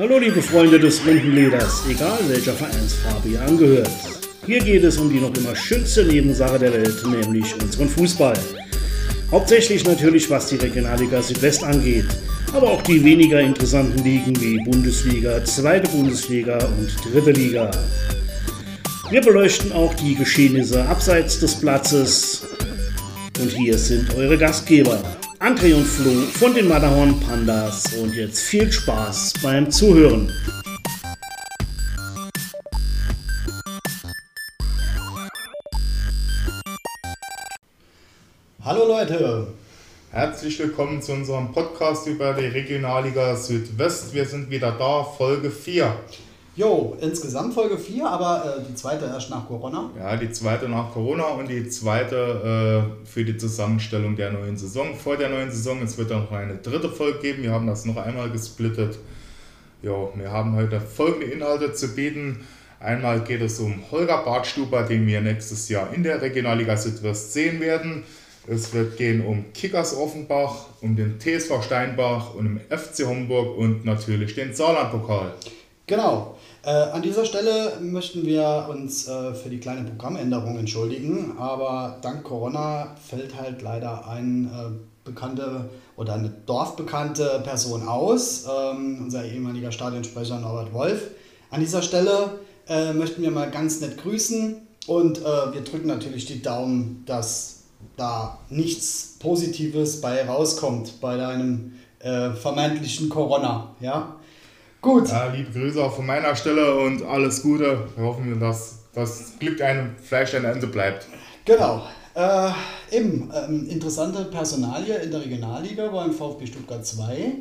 Hallo liebe Freunde des runden Leders, egal welcher Vereinsfarbe ihr angehört. Hier geht es um die noch immer schönste Nebensache der Welt, nämlich unseren Fußball. Hauptsächlich natürlich was die Regionalliga Südwest angeht, aber auch die weniger interessanten Ligen wie Bundesliga, Zweite Bundesliga und Dritte Liga. Wir beleuchten auch die Geschehnisse abseits des Platzes. Und hier sind eure Gastgeber, André und Flo von den Matterhorn Pandas. Und jetzt viel Spaß beim Zuhören. Hallo Leute, Herzlich willkommen zu unserem Podcast über die Regionalliga Südwest. Wir sind wieder da, Folge 4. Jo, insgesamt Folge 4, aber äh, die zweite erst nach Corona. Ja, die zweite nach Corona und die zweite äh, für die Zusammenstellung der neuen Saison. Vor der neuen Saison, es wird dann noch eine dritte Folge geben. Wir haben das noch einmal gesplittet. Jo, wir haben heute folgende Inhalte zu bieten. Einmal geht es um Holger Bartstuber, den wir nächstes Jahr in der Regionalliga Südwest sehen werden. Es wird gehen um Kickers Offenbach, um den TSV Steinbach und um FC Homburg und natürlich den Saarlandpokal. Genau. Äh, an dieser Stelle möchten wir uns äh, für die kleine Programmänderung entschuldigen, aber dank Corona fällt halt leider eine äh, bekannte oder eine dorfbekannte Person aus, ähm, unser ehemaliger Stadionsprecher Norbert Wolf. An dieser Stelle äh, möchten wir mal ganz nett grüßen und äh, wir drücken natürlich die Daumen, dass da nichts Positives bei rauskommt bei deinem äh, vermeintlichen Corona. Ja, gut. Ja, liebe Grüße auch von meiner Stelle und alles Gute. Wir hoffen, dass das Glück einem Fleisch ein Ende bleibt. Genau. Äh, eben, ähm, interessante Personalie in der Regionalliga beim VfB Stuttgart 2.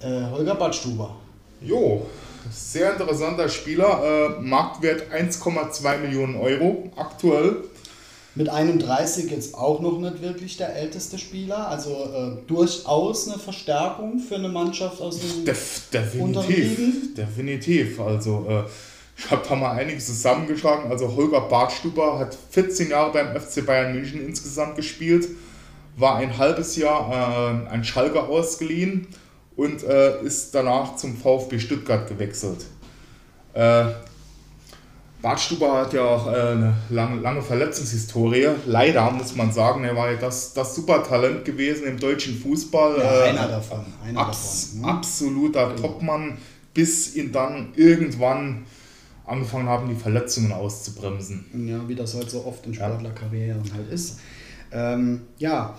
Äh, Holger Badstuber. Jo, sehr interessanter Spieler. Äh, Marktwert 1,2 Millionen Euro aktuell. Mit 31 jetzt auch noch nicht wirklich der älteste Spieler, also äh, durchaus eine Verstärkung für eine Mannschaft aus dem Def definitiv, definitiv. Also äh, ich habe da mal einiges zusammengeschlagen. Also Holger Bartstuber hat 14 Jahre beim FC Bayern München insgesamt gespielt, war ein halbes Jahr äh, an Schalke ausgeliehen und äh, ist danach zum VfB Stuttgart gewechselt. Äh, Bartstuber hat ja auch äh, eine lange, lange Verletzungshistorie. Leider muss man sagen, er war ja das, das Supertalent gewesen im deutschen Fußball. Ja, einer davon. Einer abs davon. ne? Absoluter Genau. Topmann, bis ihn dann irgendwann angefangen haben, die Verletzungen auszubremsen. Ja, wie das halt so oft in Sportlerkarrieren halt ist. Ähm, ja,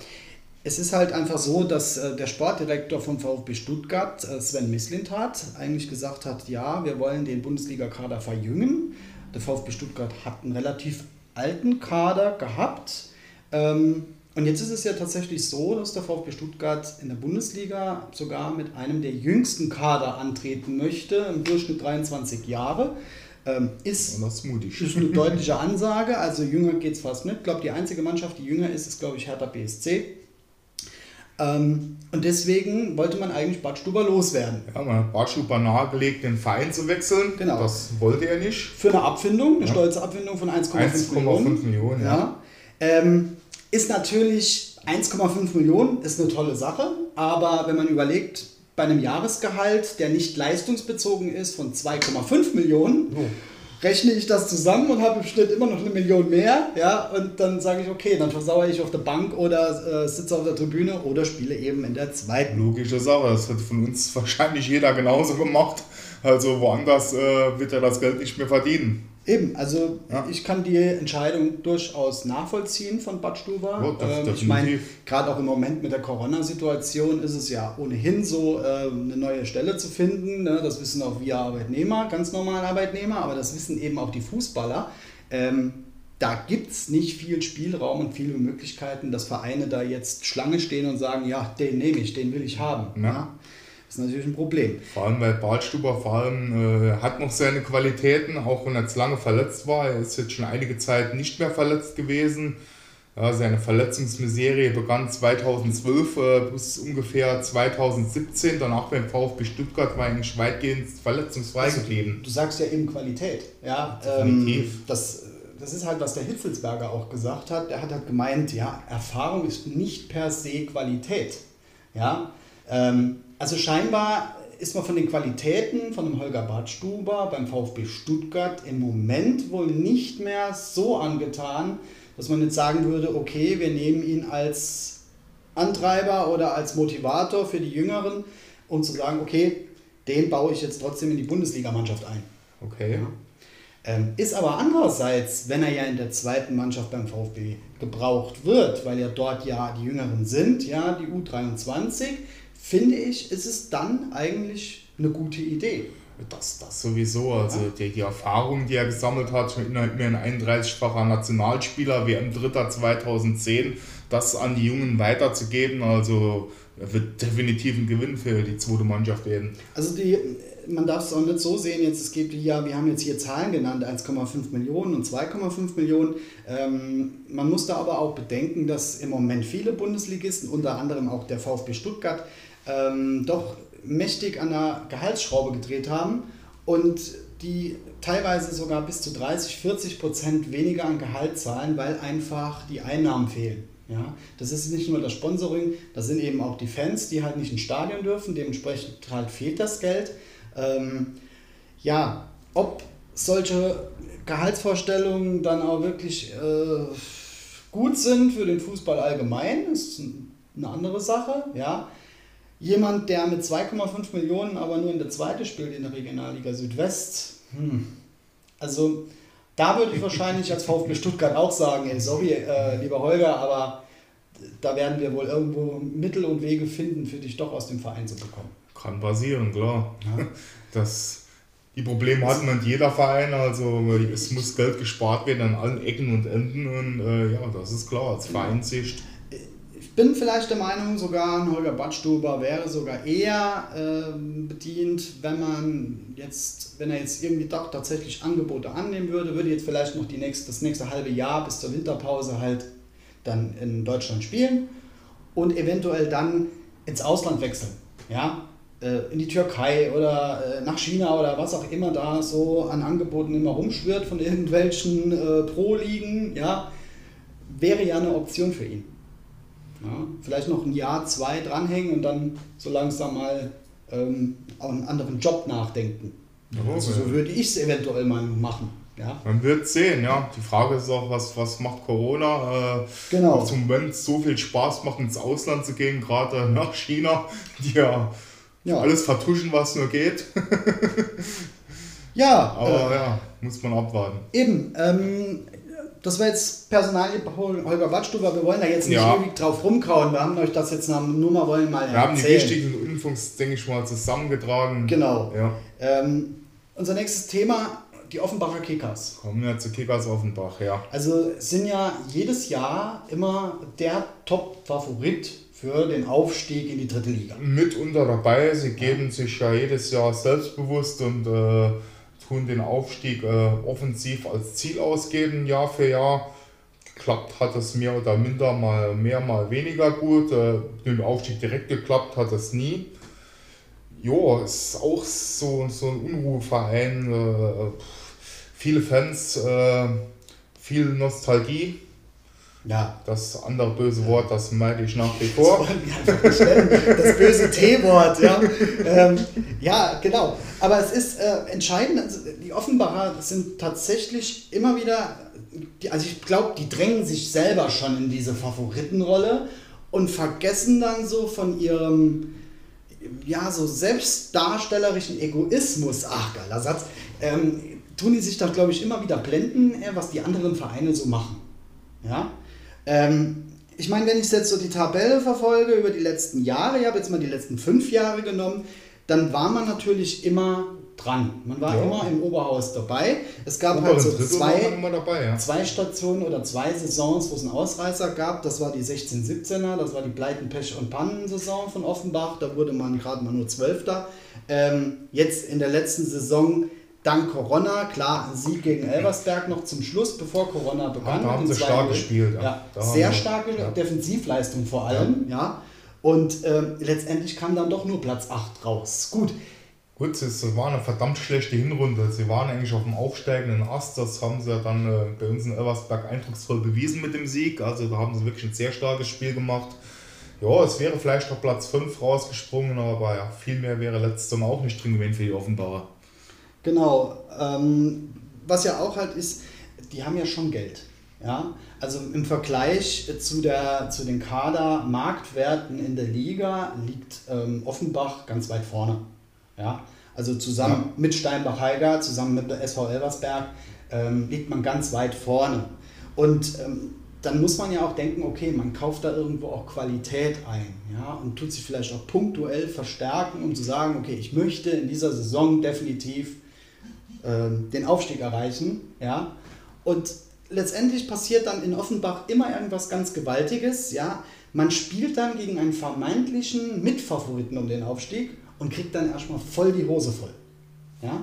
es ist halt einfach so, dass äh, der Sportdirektor vom VfB Stuttgart, äh, Sven Mislintat, eigentlich gesagt hat, ja, wir wollen den Bundesliga-Kader verjüngen. Der VfB Stuttgart hat einen relativ alten Kader gehabt. Ähm, und jetzt ist es ja tatsächlich so, dass der VfB Stuttgart in der Bundesliga sogar mit einem der jüngsten Kader antreten möchte, im Durchschnitt 23 Jahre. Ähm, ist ist eine deutliche Ansage, also jünger geht es fast nicht. Ich glaube, die einzige Mannschaft, die jünger ist, ist, glaube ich, Hertha BSC. Ähm, und deswegen wollte man eigentlich Bad Stuber loswerden. Ja, man hat Bartstuber nahegelegt, den Verein zu wechseln. Genau. Das wollte er nicht. Für eine Abfindung, eine Ja. stolze Abfindung von 1,5 1,5 Millionen. Millionen, ja. Ja. Ähm, ist natürlich 1,5 Millionen, ist eine tolle Sache, aber wenn man überlegt, bei einem Jahresgehalt, der nicht leistungsbezogen ist, von 2,5 Millionen, So. Rechne ich das zusammen und habe im Schnitt immer noch eine Million mehr, ja, und dann sage ich, okay, dann versauere ich auf der Bank oder äh, sitze auf der Tribüne oder spiele eben in der zweiten. Logische Sache, das hat von uns wahrscheinlich jeder genauso gemacht. Also woanders äh, wird er das Geld nicht mehr verdienen. Eben, also Ja. ich kann die Entscheidung durchaus nachvollziehen von Bad Stuber. Ja, def- ähm, ich meine, gerade auch im Moment mit der Corona-Situation ist es ja ohnehin so, äh, eine neue Stelle zu finden. Ne? Das wissen auch wir Arbeitnehmer, ganz normale Arbeitnehmer, aber das wissen eben auch die Fußballer. Ähm, da gibt es nicht viel Spielraum und viele Möglichkeiten, dass Vereine da jetzt Schlange stehen und sagen, ja, den nehme ich, den will ich haben. Ja. Das ist natürlich ein Problem. Vor allem, weil Bartstuber vor allem äh, hat noch seine Qualitäten, auch wenn er jetzt lange verletzt war. Er ist jetzt schon einige Zeit nicht mehr verletzt gewesen. Ja, seine Verletzungsmiserie begann 2012 äh, bis ungefähr 2017. Danach beim VfB Stuttgart war er eigentlich weitgehend verletzungsfrei geblieben. Du sagst ja eben Qualität. Ja, Definitiv. ähm, das, das ist halt, was der Hitzelsberger auch gesagt hat. Er hat halt gemeint, ja, Erfahrung ist nicht per se Qualität. Ja, ähm, also scheinbar ist man von den Qualitäten von dem Holger Badstuber beim VfB Stuttgart im Moment wohl nicht mehr so angetan, dass man jetzt sagen würde, okay, wir nehmen ihn als Antreiber oder als Motivator für die Jüngeren, um zu sagen, okay, den baue ich jetzt trotzdem in die Bundesligamannschaft ein. Okay. Ja. Ähm, ist aber andererseits, wenn er ja in der zweiten Mannschaft beim VfB gebraucht wird, weil ja dort ja die Jüngeren sind, ja, die U23, finde ich, ist es dann eigentlich eine gute Idee. Das, das sowieso. Also ja. die, die Erfahrung, die er gesammelt hat, immerhin ein 31-facher Nationalspieler, WM Dritter 2010, das an die Jungen weiterzugeben, also wird definitiv ein Gewinn für die zweite Mannschaft werden. Also die, man darf es auch nicht so sehen, jetzt es gibt ja, wir haben jetzt hier Zahlen genannt, 1,5 Millionen und 2,5 Millionen. Ähm, man muss da aber auch bedenken, dass im Moment viele Bundesligisten, unter anderem auch der VfB Stuttgart, ähm, doch mächtig an der Gehaltsschraube gedreht haben und die teilweise sogar bis zu 30, 40 Prozent weniger an Gehalt zahlen, weil einfach die Einnahmen fehlen. Ja, das ist nicht nur das Sponsoring, das sind eben auch die Fans, die halt nicht ins Stadion dürfen, dementsprechend halt fehlt das Geld. Ähm, ja, ob solche Gehaltsvorstellungen dann auch wirklich äh, gut sind für den Fußball allgemein, ist eine andere Sache. Ja. Jemand, der mit 2,5 Millionen aber nur in der zweiten spielt in der Regionalliga Südwest, hm. also da würde ich wahrscheinlich als VfB Stuttgart auch sagen, ey, sorry, äh, lieber Holger, aber da werden wir wohl irgendwo Mittel und Wege finden, für dich doch aus dem Verein zu bekommen. Kann passieren, klar. Ja. Das, die Probleme hat man jeder Verein, also es muss Geld gespart werden an allen Ecken und Enden und äh, ja, das ist klar, als Vereinssicht. Ich bin vielleicht der Meinung, sogar ein Holger Badstuber wäre sogar eher äh, bedient, wenn man jetzt, wenn er jetzt irgendwie doch tatsächlich Angebote annehmen würde, würde jetzt vielleicht noch die nächste, das nächste halbe Jahr bis zur Winterpause halt dann in Deutschland spielen und eventuell dann ins Ausland wechseln. Ja, äh, in die Türkei oder äh, nach China oder was auch immer da so an Angeboten immer rumschwirrt von irgendwelchen äh, Pro-Ligen, ja, wäre ja eine Option für ihn. Ja, vielleicht noch ein Jahr, zwei dranhängen und dann so langsam mal ähm, auch einen anderen Job nachdenken. Also so würde ich es eventuell mal machen. Ja. Man wird sehen, ja. Die Frage ist auch, was, was macht Corona? Äh, genau. Zum Moment so viel Spaß macht, ins Ausland zu gehen, gerade nach China, die ja ja. Alles vertuschen, was nur geht. ja. Aber äh, ja, muss man abwarten. Eben. Ähm, das war jetzt Personal Holger Badstuber. Wir wollen da jetzt nicht ja. ewig drauf rumkauen. Wir haben euch das jetzt nur mal wollen mal Wir haben die wichtigen Infos, denke ich mal, zusammengetragen. Genau. Ja. Ähm, unser nächstes Thema, die Offenbacher Kickers. Kommen wir zu Kickers Offenbach, ja. Also sind ja jedes Jahr immer der Top-Favorit für den Aufstieg in die dritte Liga. Mitunter dabei, sie geben ja. sich ja jedes Jahr selbstbewusst und äh, tun den Aufstieg äh, offensiv als Ziel ausgeben, Jahr für Jahr. Geklappt hat es mehr oder minder, mal mehr, mal weniger gut. Äh, den Aufstieg direkt geklappt hat es nie. Jo, ist auch so, so ein Unruheverein. Äh, viele Fans, äh, viel Nostalgie ja. Das andere böse Wort, das meide ich nach wie vor. Das, das böse T-Wort, ja. Ähm, ja, genau. Aber es ist äh, entscheidend, also die Offenbacher sind tatsächlich immer wieder, also ich glaube, die drängen sich selber schon in diese Favoritenrolle und vergessen dann so von ihrem, ja, so selbstdarstellerischen Egoismus, ach, geiler Satz, ähm, tun die sich da, glaube ich, immer wieder blenden, äh, was die anderen Vereine so machen. Ja, ähm, ich meine, wenn ich jetzt so die Tabelle verfolge über die letzten Jahre, ich habe jetzt mal die letzten fünf Jahre genommen, dann war man natürlich immer dran. Man war ja. immer im Oberhaus dabei. Es gab Ober halt so zwei, dabei, ja. zwei Stationen oder zwei Saisons, wo es einen Ausreißer gab. Das war die 16-17er, das war die Pleiten, Pech und Pannen-Saison von Offenbach. Da wurde man gerade mal nur Zwölfter. Ähm, jetzt in der letzten Saison dank Corona, klar, ein Sieg gegen Elversberg noch zum Schluss, bevor Corona begann. Ja, da haben sie stark gespielt. Ja. ja sehr starke ja. Defensivleistung vor allem. Ja. Und ähm, letztendlich kam dann doch nur Platz 8 raus. Gut. Gut, es war eine verdammt schlechte Hinrunde. Sie waren eigentlich auf dem aufsteigenden Ast. Das haben sie ja dann äh, bei uns in Elversberg eindrucksvoll bewiesen mit dem Sieg. Also da haben sie wirklich ein sehr starkes Spiel gemacht. Ja, es wäre vielleicht noch Platz 5 rausgesprungen, aber ja, viel mehr wäre letztes Jahr auch nicht drin gewesen für die Offenbarer. Genau. Ähm, was ja auch halt ist, die haben ja schon Geld. Ja? Also im Vergleich zu, der, zu den Kader-Marktwerten in der Liga liegt ähm, Offenbach ganz weit vorne. Ja? Also zusammen ja. mit Steinbach-Heiger, zusammen mit der SV Elversberg, ähm, liegt man ganz weit vorne. Und ähm, dann muss man ja auch denken, okay, man kauft da irgendwo auch Qualität ein ja, und tut sich vielleicht auch punktuell verstärken, um zu sagen, okay, ich möchte in dieser Saison definitiv ähm, den Aufstieg erreichen. Ja, und letztendlich passiert dann in Offenbach immer irgendwas ganz Gewaltiges. Ja, man spielt dann gegen einen vermeintlichen Mitfavoriten um den Aufstieg und kriegt dann erstmal voll die Hose voll. Ja,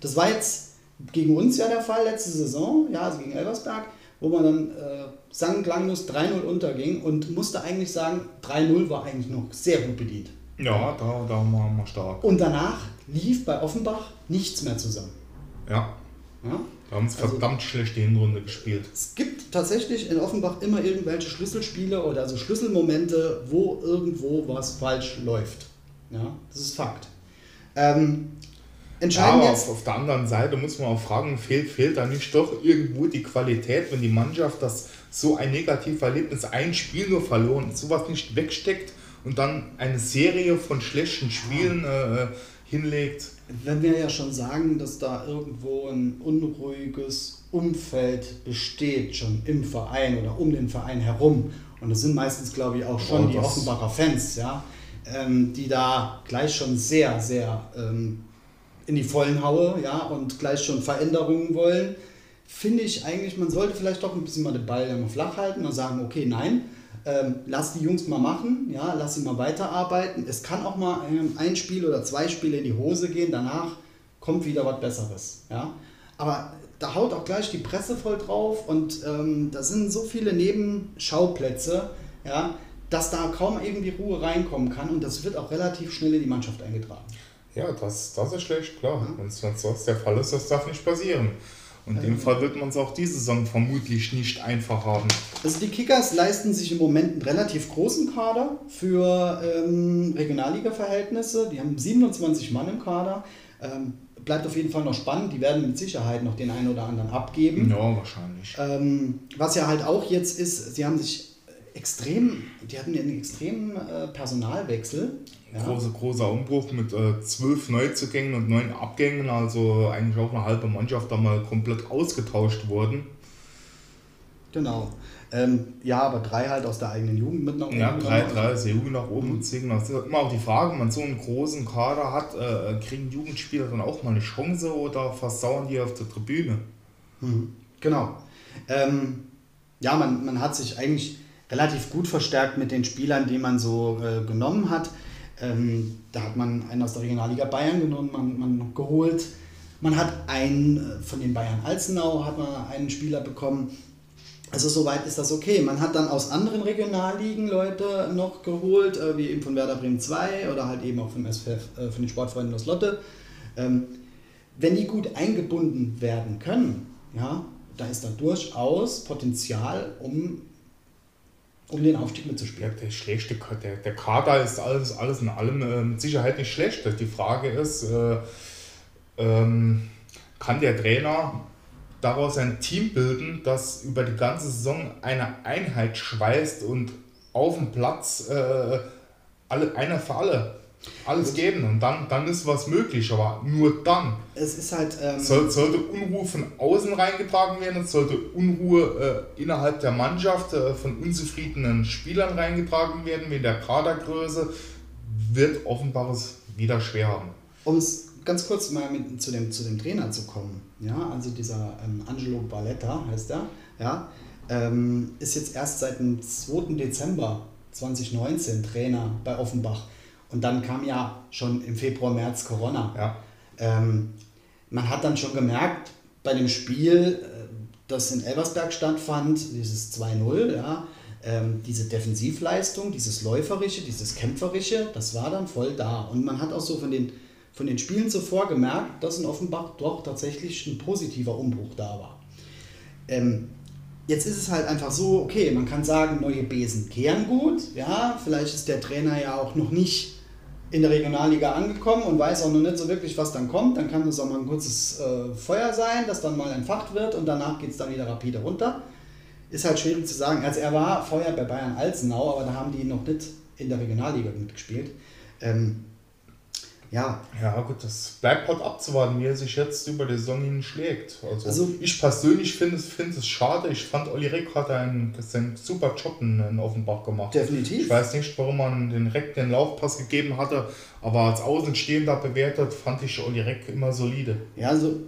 das war jetzt gegen uns ja der Fall letzte Saison, ja, also gegen Elversberg wo man dann äh, sang klanglos 3-0 unterging und musste eigentlich sagen, 3-0 war eigentlich noch sehr gut bedient. Ja, da, da waren wir stark. Und danach lief bei Offenbach nichts mehr zusammen. Ja. ja? Da haben sie also, verdammt schlechte Hinrunde gespielt. Es gibt tatsächlich in Offenbach immer irgendwelche Schlüsselspiele oder also Schlüsselmomente, wo irgendwo was falsch läuft. Ja, das ist Fakt. Ähm, Entscheidend ja, aber auf, auf, der anderen Seite muss man auch fragen, fehlt, fehlt da nicht doch irgendwo die Qualität, wenn die Mannschaft das so ein negatives Erlebnis, ein Spiel nur verloren, sowas nicht wegsteckt und dann eine Serie von schlechten Spielen äh, hinlegt? Wenn wir ja schon sagen, dass da irgendwo ein unruhiges Umfeld besteht, schon im Verein oder um den Verein herum, und das sind meistens, glaube ich, auch schon oh, die Offenbacher Fans, ja, ähm, die da gleich schon sehr, sehr ähm, in die Vollen haue ja, und gleich schon Veränderungen wollen, finde ich eigentlich, man sollte vielleicht doch ein bisschen mal den Ball immer flach halten und sagen, okay, nein, ähm, lass die Jungs mal machen, ja, lass sie mal weiterarbeiten. Es kann auch mal ähm, ein Spiel oder zwei Spiele in die Hose gehen, danach kommt wieder was Besseres. Ja. Aber da haut auch gleich die Presse voll drauf und ähm, da sind so viele Nebenschauplätze, ja, dass da kaum irgendwie Ruhe reinkommen kann und das wird auch relativ schnell in die Mannschaft eingetragen. Ja, das, das ist schlecht, klar. Mhm. Wenn es sonst der Fall ist, das darf nicht passieren. Und in dem Fall wird man es auch diese Saison vermutlich nicht einfach haben. Also die Kickers leisten sich im Moment einen relativ großen Kader für ähm, Regionalliga-Verhältnisse. Die haben 27 Mann im Kader. Ähm, bleibt auf jeden Fall noch spannend. Die werden mit Sicherheit noch den einen oder anderen abgeben. Ja, wahrscheinlich. Ähm, was ja halt auch jetzt ist, sie haben sich extrem, die hatten einen extremen äh, Personalwechsel. Ja. Große, großer Umbruch mit äh, zwölf Neuzugängen und neun Abgängen, also eigentlich auch eine halbe Mannschaft da mal komplett ausgetauscht worden. Genau. Ähm, ja, aber drei halt aus der eigenen Jugend mit nach oben. Ja, drei, drei aus der Jugend nach oben mhm. ziehen. Das ist immer auch die Frage, wenn man so einen großen Kader hat, äh, kriegen Jugendspieler dann auch mal eine Chance oder versauern die auf der Tribüne? Mhm. Genau. Ähm, ja, man, man hat sich eigentlich relativ gut verstärkt mit den Spielern, die man so äh, genommen hat. Ähm, da hat man einen aus der Regionalliga Bayern genommen, man, man geholt. Man hat einen äh, von den Bayern Alzenau, hat man einen Spieler bekommen. Also soweit ist das okay. Man hat dann aus anderen Regionalligen Leute noch geholt, äh, wie eben von Werder Bremen 2 oder halt eben auch vom SFF, äh, von den Sportfreunden aus Lotte. Ähm, wenn die gut eingebunden werden können, ja, da ist da durchaus Potenzial, um um den Aufstieg mitzuspielen. Der, der schlechte der, der Kader ist alles, alles in allem äh, mit Sicherheit nicht schlecht. Die Frage ist, äh, ähm, kann der Trainer daraus ein Team bilden, das über die ganze Saison eine Einheit schweißt und auf dem Platz äh, alle, einer für alle alles geben und dann, dann ist was möglich, aber nur dann. Es ist halt. Ähm Soll, sollte Unruhe von außen reingetragen werden, es sollte Unruhe äh, innerhalb der Mannschaft äh, von unzufriedenen Spielern reingetragen werden, wegen der Kadergröße, wird offenbar es wieder schwer haben. Um es ganz kurz mal mit, zu, dem, zu dem Trainer zu kommen, ja, also dieser ähm, Angelo Balletta heißt er, ja, ähm, ist jetzt erst seit dem 2. Dezember 2019 Trainer bei Offenbach. Und dann kam ja schon im Februar, März Corona. Ja. Ähm, man hat dann schon gemerkt, bei dem Spiel, äh, das in Elversberg stattfand, dieses 2-0, ja, ähm, diese Defensivleistung, dieses Läuferische, dieses Kämpferische, das war dann voll da. Und man hat auch so von den, von den Spielen zuvor gemerkt, dass in Offenbach doch tatsächlich ein positiver Umbruch da war. Ähm, jetzt ist es halt einfach so, okay, man kann sagen, neue Besen kehren gut. Ja, vielleicht ist der Trainer ja auch noch nicht in der Regionalliga angekommen und weiß auch noch nicht so wirklich, was dann kommt. Dann kann es auch mal ein kurzes äh, Feuer sein, das dann mal entfacht wird und danach geht es dann wieder rapide runter. Ist halt schwierig zu sagen. Also er war vorher bei Bayern Alzenau, aber da haben die noch nicht in der Regionalliga mitgespielt. Ähm, ja. Ja, gut, das bleibt halt abzuwarten, wie er sich jetzt über die Saison hin schlägt. Also, also ich persönlich finde es, find es schade. Ich fand, Olli Reck hat einen, einen super Job in Offenbach gemacht. Definitiv. Ich weiß nicht, warum man den Reck den Laufpass gegeben hatte, aber als Außenstehender bewertet, fand ich Olli Reck immer solide. Ja, also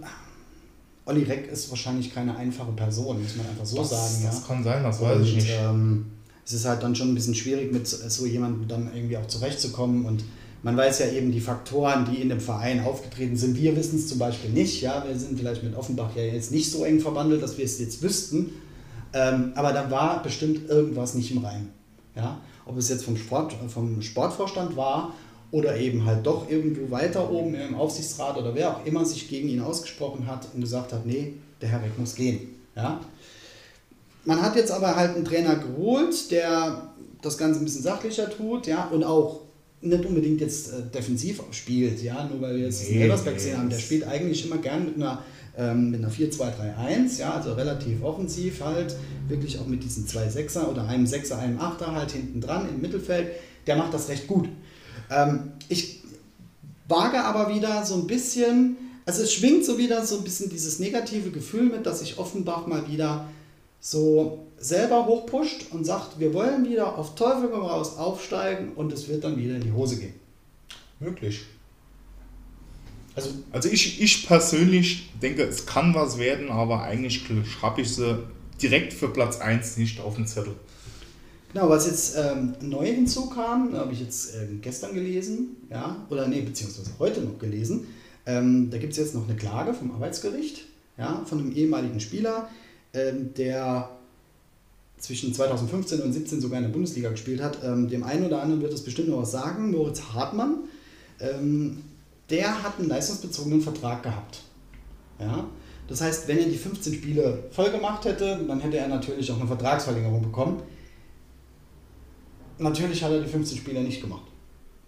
Olli Reck ist wahrscheinlich keine einfache Person, muss man einfach so das, sagen. Das ja. kann sein, das weiß Und, ich nicht. Ähm, es ist halt dann schon ein bisschen schwierig, mit so jemandem dann irgendwie auch zurechtzukommen und man weiß ja eben die Faktoren, die in dem Verein aufgetreten sind. Wir wissen es zum Beispiel nicht. Ja, wir sind vielleicht mit Offenbach ja jetzt nicht so eng verwandelt, dass wir es jetzt wüssten. Ähm, aber da war bestimmt irgendwas nicht im Reim. Ja, ob es jetzt vom, Sport, vom Sportvorstand war oder eben halt doch irgendwo weiter oben im Aufsichtsrat oder wer auch immer sich gegen ihn ausgesprochen hat und gesagt hat, nee, der Herr Reck muss gehen. Ja. Man hat jetzt aber halt einen Trainer geholt, der das Ganze ein bisschen sachlicher tut, ja, und auch nicht unbedingt jetzt äh, defensiv spielt, ja, nur weil wir jetzt nee, Elversberg gesehen haben. Der spielt eigentlich immer gern mit einer, ähm, einer 4-2-3-1, ja, also relativ offensiv halt, wirklich auch mit diesen zwei Sechser oder einem Sechser, einem Achter halt hinten dran im Mittelfeld. Der macht das recht gut. Ähm, ich wage aber wieder so ein bisschen, also es schwingt so wieder so ein bisschen dieses negative Gefühl mit, dass sich Offenbach mal wieder so selber hochpusht und sagt, wir wollen wieder auf Teufel komm raus aufsteigen und es wird dann wieder in die Hose gehen. Möglich. Also, also ich, ich persönlich denke, es kann was werden, aber eigentlich habe ich sie direkt für Platz 1 nicht auf dem Zettel. Genau, was jetzt ähm, neu hinzukam, habe ich jetzt ähm, gestern gelesen, ja, oder nee, beziehungsweise heute noch gelesen. Ähm, da gibt es jetzt noch eine Klage vom Arbeitsgericht, ja, von einem ehemaligen Spieler, der zwischen 2015 und 2017 sogar in der Bundesliga gespielt hat. Ähm, dem einen oder anderen wird es bestimmt noch was sagen. Moritz Hartmann, ähm, der hat einen leistungsbezogenen Vertrag gehabt. Ja? Das heißt, wenn er die 15 Spiele voll gemacht hätte, dann hätte er natürlich auch eine Vertragsverlängerung bekommen. Natürlich hat er die 15 Spiele nicht gemacht.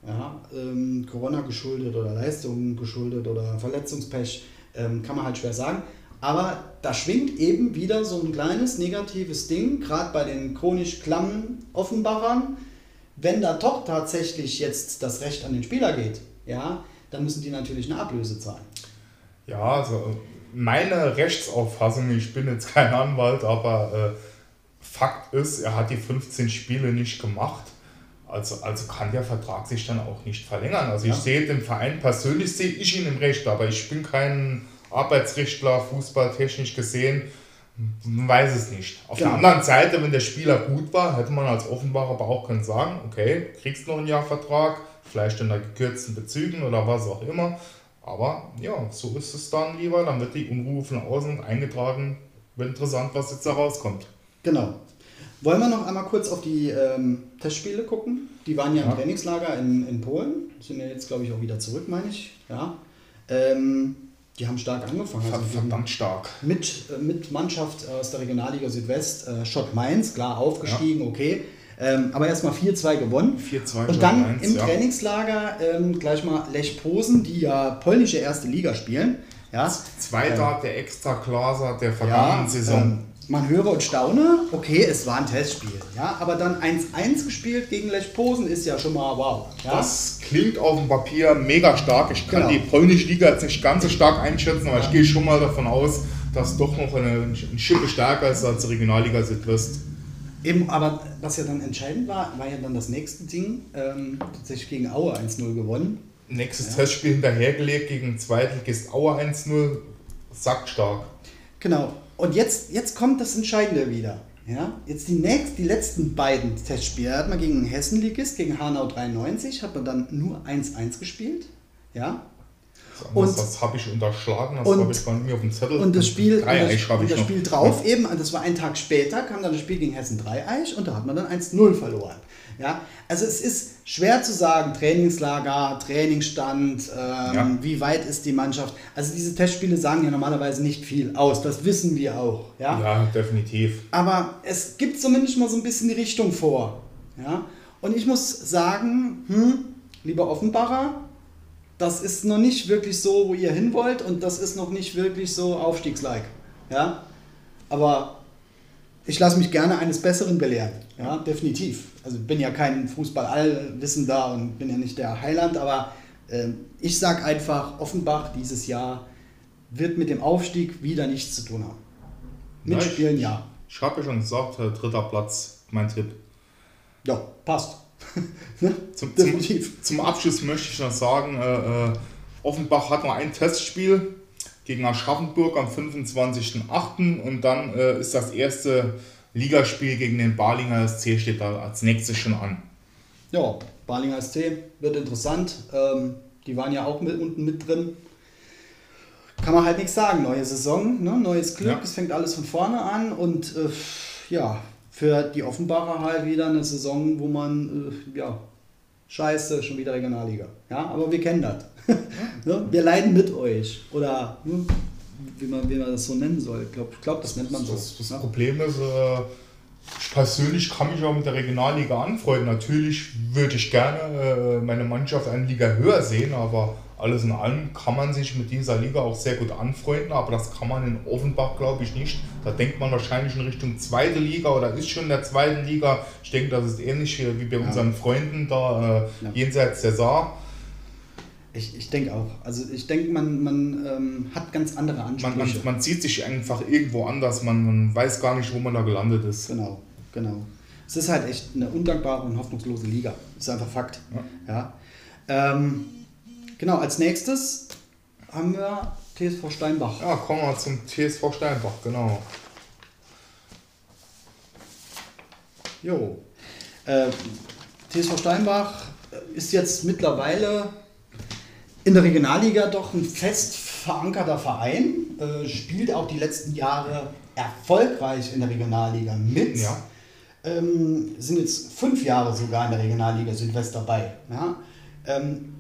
Ja, ähm, Corona geschuldet oder Leistungen geschuldet oder Verletzungspech, ähm, kann man halt schwer sagen. Aber da schwingt eben wieder so ein kleines negatives Ding, gerade bei den chronisch klammen Offenbachern. Wenn da doch tatsächlich jetzt das Recht an den Spieler geht, ja, dann müssen die natürlich eine Ablöse zahlen. Ja, also meine Rechtsauffassung, ich bin jetzt kein Anwalt, aber äh, Fakt ist, er hat die 15 Spiele nicht gemacht. Also, also kann der Vertrag sich dann auch nicht verlängern. Also ja. ich sehe den Verein persönlich, sehe ich ihn im Recht, aber ich bin kein Arbeitsrichtler, fußballtechnisch gesehen, man weiß es nicht. Auf genau. der anderen Seite, wenn der Spieler gut war, hätte man als Offenbarer aber auch können sagen, okay, kriegst noch einen Jahr Vertrag, vielleicht in der gekürzten Bezügen oder was auch immer. Aber ja, so ist es dann lieber. Dann wird die Unruhe von außen eingetragen. Wird interessant, was jetzt da rauskommt. Genau. Wollen wir noch einmal kurz auf die ähm, Testspiele gucken? Die waren ja, ja. im Trainingslager in, in Polen. Sind ja jetzt, glaube ich, auch wieder zurück, meine ich. Ja. Ähm, die haben stark angefangen. Also verdammt stark. Mit, äh, mit Mannschaft aus der Regionalliga Südwest, äh, Schott Mainz, klar aufgestiegen, ja. okay. Ähm, aber erstmal 4-2 gewonnen. 4-2 Und dann 1, im ja. Trainingslager ähm, gleich mal Lech Posen, die ja polnische erste Liga spielen. Ja. Zweiter äh, der Extra-Klasse der vergangenen ja, Saison. Man höre und staune, okay, es war ein Testspiel, ja, aber dann 1-1 gespielt gegen Lech Posen ist ja schon mal wow. Ja? Das klingt auf dem Papier mega stark. Ich kann genau. die polnische Liga jetzt nicht ganz so stark einschätzen, aber ja. ich gehe schon mal davon aus, dass doch noch eine, eine Schippe stärker ist als die Regionalliga Südwest. Eben, aber was ja dann entscheidend war, war ja dann das nächste Ding, ähm, tatsächlich gegen Aue 1-0 gewonnen. Nächstes ja. Testspiel hinterhergelegt gegen Zweitligist Aue 1-0, sackstark. Genau, und jetzt, jetzt kommt das Entscheidende wieder. Ja, jetzt die, nächst, die letzten beiden Testspiele hat man gegen Hessenligist, gegen Hanau 93, hat man dann nur 1-1 gespielt. Ja, Und das habe ich unterschlagen, das habe ich bei mir auf dem Zettel. Und das Spiel, und das, und das Spiel drauf ja. eben, das war ein Tag später, kam dann das Spiel gegen Hessen Dreieich und da hat man dann 1-0 verloren. Ja, also es ist schwer zu sagen, Trainingslager, Trainingsstand, ähm, ja. wie weit ist die Mannschaft. Also diese Testspiele sagen ja normalerweise nicht viel aus, das wissen wir auch. Ja, ja definitiv. Aber es gibt zumindest mal so ein bisschen die Richtung vor. Ja, und ich muss sagen, hm, lieber Offenbacher, das ist noch nicht wirklich so, wo ihr hin wollt und das ist noch nicht wirklich so aufstiegslike. Ja? Aber ich lasse mich gerne eines Besseren belehren. Ja, definitiv. Also bin ja kein Fußball-Allwissender und bin ja nicht der Heiland, aber äh, ich sage einfach, Offenbach dieses Jahr wird mit dem Aufstieg wieder nichts zu tun haben. Mitspielen, ja. Ich habe ja schon gesagt, äh, dritter Platz, mein Tipp. Ja, passt. ne? zum, Definitiv. Zum, zum, Abschluss möchte ich noch sagen, äh, äh, Offenbach hat noch ein Testspiel gegen Aschaffenburg am 25.08. und dann äh, ist das erste Ligaspiel gegen den Balinger SC steht da als nächstes schon an. Ja, Balinger SC wird interessant. Ähm, die waren ja auch mit, unten mit drin. Kann man halt nichts sagen. Neue Saison, ne? neues Glück, ja. es fängt alles von vorne an und äh, ja, für die Offenbarer halt wieder eine Saison, wo man, äh, ja, scheiße, schon wieder Regionalliga. Ja, aber wir kennen das. ne? Wir leiden mit euch. Oder ne? Wie, man, wie man das so nennen soll. Ich glaube, glaub, das nennt man so. Das, das ja? Problem ist, äh, ich persönlich kann mich auch mit der Regionalliga anfreunden. Natürlich würde ich gerne äh, meine Mannschaft eine Liga höher sehen, aber alles in allem kann man sich mit dieser Liga auch sehr gut anfreunden, aber das kann man in Offenbach, glaube ich, nicht. Da denkt man wahrscheinlich in Richtung zweite Liga oder ist schon in der zweiten Liga. Ich denke, das ist ähnlich wie bei unseren Freunden da äh, ja. jenseits der Saar. Ich, ich denke auch. Also ich denke, man, man ähm, hat ganz andere Ansprüche. Man, man, man, sieht sich einfach irgendwo anders, man, man weiß gar nicht, wo man da gelandet ist. Genau, genau. Es ist halt echt eine undankbare und hoffnungslose Liga. Das ist einfach Fakt. Ja. ja. Ähm, Genau, als nächstes haben wir TSV Steinbach. Ja, kommen wir zum TSV Steinbach, genau. Jo. Äh, TSV Steinbach ist jetzt mittlerweile in der Regionalliga doch ein fest verankerter Verein, äh, spielt auch die letzten Jahre erfolgreich in der Regionalliga mit. Ja. Ähm, sind jetzt fünf Jahre sogar in der Regionalliga Südwest dabei. Ja? Ähm,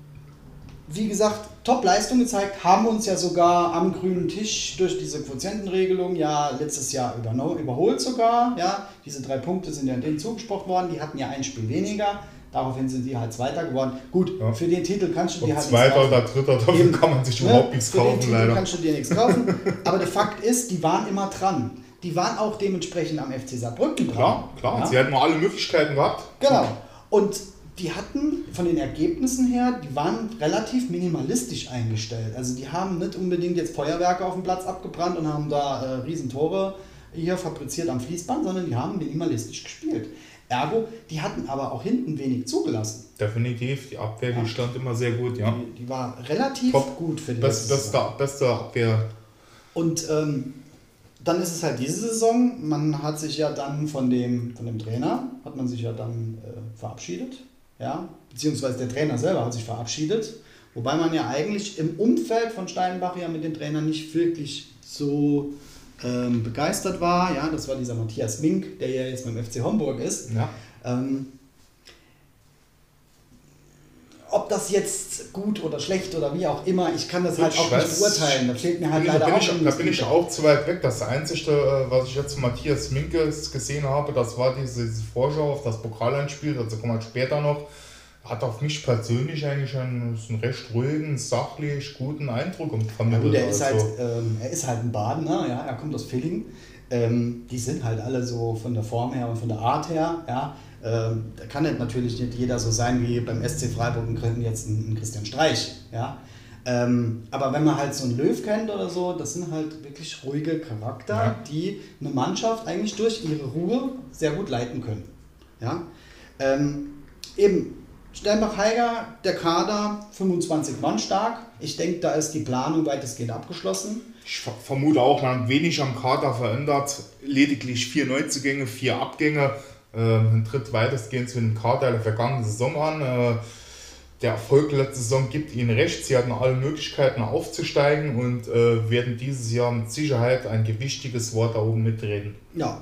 wie gesagt, Top-Leistung gezeigt, haben uns ja sogar am grünen Tisch durch diese Quotientenregelung ja letztes Jahr überholt sogar. Ja, diese drei Punkte sind ja denen zugesprochen worden, die hatten ja ein Spiel weniger. Daraufhin sind die halt Zweiter geworden. Gut, ja. für den Titel kannst du dir halt Zweiter oder Dritter, dafür Eben, kann man sich ne? überhaupt nichts kaufen, für den Titel kannst du dir nichts kaufen. Aber der Fakt ist, die waren immer dran. Die waren auch dementsprechend am FC Saarbrücken dran. Klar, klar. Ja? Sie hatten alle Möglichkeiten gehabt. Genau. Und die hatten von den Ergebnissen her, die waren relativ minimalistisch eingestellt. Also die haben nicht unbedingt jetzt Feuerwerke auf dem Platz abgebrannt und haben da äh, Riesentore hier fabriziert am Fließband, sondern die haben minimalistisch gespielt. Ergo, die hatten aber auch hinten wenig zugelassen. Definitiv, die Abwehr, ja. die stand immer sehr gut, ja. Die, die war relativ Top. gut für die Best, beste, beste Abwehr. Und ähm, dann ist es halt diese Saison, man hat sich ja dann von dem, von dem Trainer, hat man sich ja dann äh, verabschiedet ja, beziehungsweise der Trainer selber hat sich verabschiedet, wobei man ja eigentlich im Umfeld von Steinbach ja mit den Trainern nicht wirklich so ähm, begeistert war. Ja, das war dieser Matthias Mink, der ja jetzt beim FC Homburg ist. Ja. Ähm, ob das jetzt gut oder schlecht oder wie auch immer, ich kann das halt ich auch nicht beurteilen. Da fehlt mir halt leider auch. Ich, da bin ich auch zu weit weg. Das Einzige, äh, was ich jetzt von Matthias Minkes gesehen habe, das war diese, diese Vorschau auf das Pokaleinspiel, dazu kommen wir später noch. Hat auf mich persönlich eigentlich einen, einen recht ruhigen, sachlich guten Eindruck vermittelt. Ja, gut, ist also. halt, ähm, er ist halt ein Badener, ja, er kommt aus Villingen. Ähm, die sind halt alle so von der Form her und von der Art her, ja ähm, da kann natürlich nicht jeder so sein wie beim SC Freiburg und Köln jetzt ein, ein Christian Streich. Ja? Ähm, aber wenn man halt so einen Löw kennt oder so, das sind halt wirklich ruhige Charakter, ja. die eine Mannschaft eigentlich durch ihre Ruhe sehr gut leiten können. Ja? Ähm, eben, Steinbach-Heiger, der Kader, 25 Mann stark. Ich denke, da ist die Planung weitestgehend abgeschlossen. Ich vermute auch, man hat wenig am Kader verändert. Lediglich vier Neuzugänge, vier Abgänge. Ähm, tritt weitestgehend zu dem Kader der vergangenen Saison an. Äh, der Erfolg letzte Saison gibt ihnen recht. Sie hatten alle Möglichkeiten aufzusteigen und äh, werden dieses Jahr mit Sicherheit ein gewichtiges Wort da oben mitreden. Ja,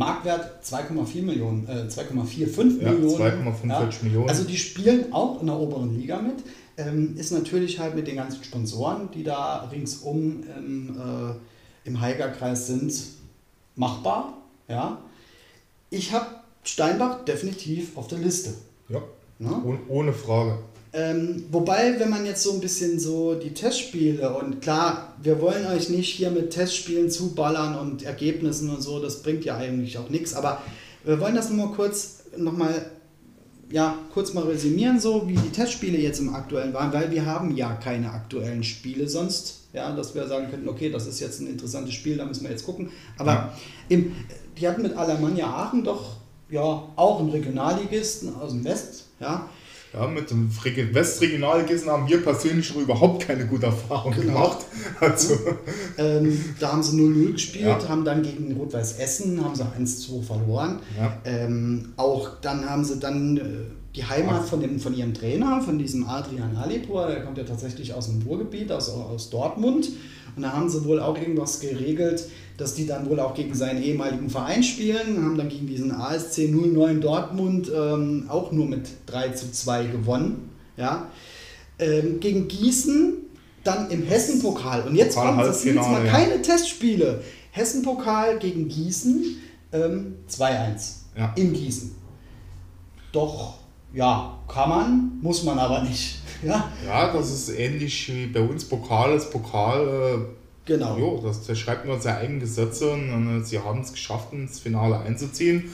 Marktwert 2,4 Millionen, äh, 2,45 ja, Millionen. 2,45 ja. Millionen. Also die spielen auch in der oberen Liga mit. Ähm, ist natürlich halt mit den ganzen Sponsoren, die da ringsum im, äh, im Heigerkreis sind, machbar. Ja. Ich habe Steinbach definitiv auf der Liste. Ja? Oh, ohne Frage. Ähm, wobei, wenn man jetzt so ein bisschen so die Testspiele und klar, wir wollen euch nicht hier mit Testspielen zuballern und Ergebnissen und so, das bringt ja eigentlich auch nichts, aber wir wollen das nur mal kurz nochmal, ja, kurz mal resümieren, so wie die Testspiele jetzt im aktuellen waren, weil wir haben ja keine aktuellen Spiele sonst, ja, dass wir sagen könnten, okay, das ist jetzt ein interessantes Spiel, da müssen wir jetzt gucken, aber ja. im, die hatten mit Alemannia Aachen doch, ja, auch einen Regionalligisten aus dem West, ja, ja, mit dem Westregionalligisten haben wir persönlich noch überhaupt keine gute Erfahrung genau. gemacht. Also. Ähm, da haben sie 0-0 gespielt, ja. haben dann gegen Rot-Weiß Essen haben sie 1-2 verloren. Ja. Ähm, auch dann haben sie dann äh, die Heimat von, dem, von ihrem Trainer, von diesem Adrian Alipur, der kommt ja tatsächlich aus dem Ruhrgebiet, aus, aus Dortmund. Und da haben sie wohl auch irgendwas geregelt, dass die dann wohl auch gegen seinen ehemaligen Verein spielen, haben dann gegen diesen ASC 09 Dortmund ähm, auch nur mit 3 zu 2 gewonnen. Ja. Ähm, gegen Gießen dann im Hessen-Pokal. Und jetzt kommt es jetzt mal ja. keine Testspiele. Hessen-Pokal gegen Gießen ähm, 2-1 ja. in Gießen. Doch, ja, kann man, muss man aber nicht. Ja, ja das ist ähnlich wie bei uns Pokal ist Pokal. Äh Genau. Jo, das, das schreibt man seine eigenen Gesetze und äh, sie haben es geschafft, ins Finale einzuziehen.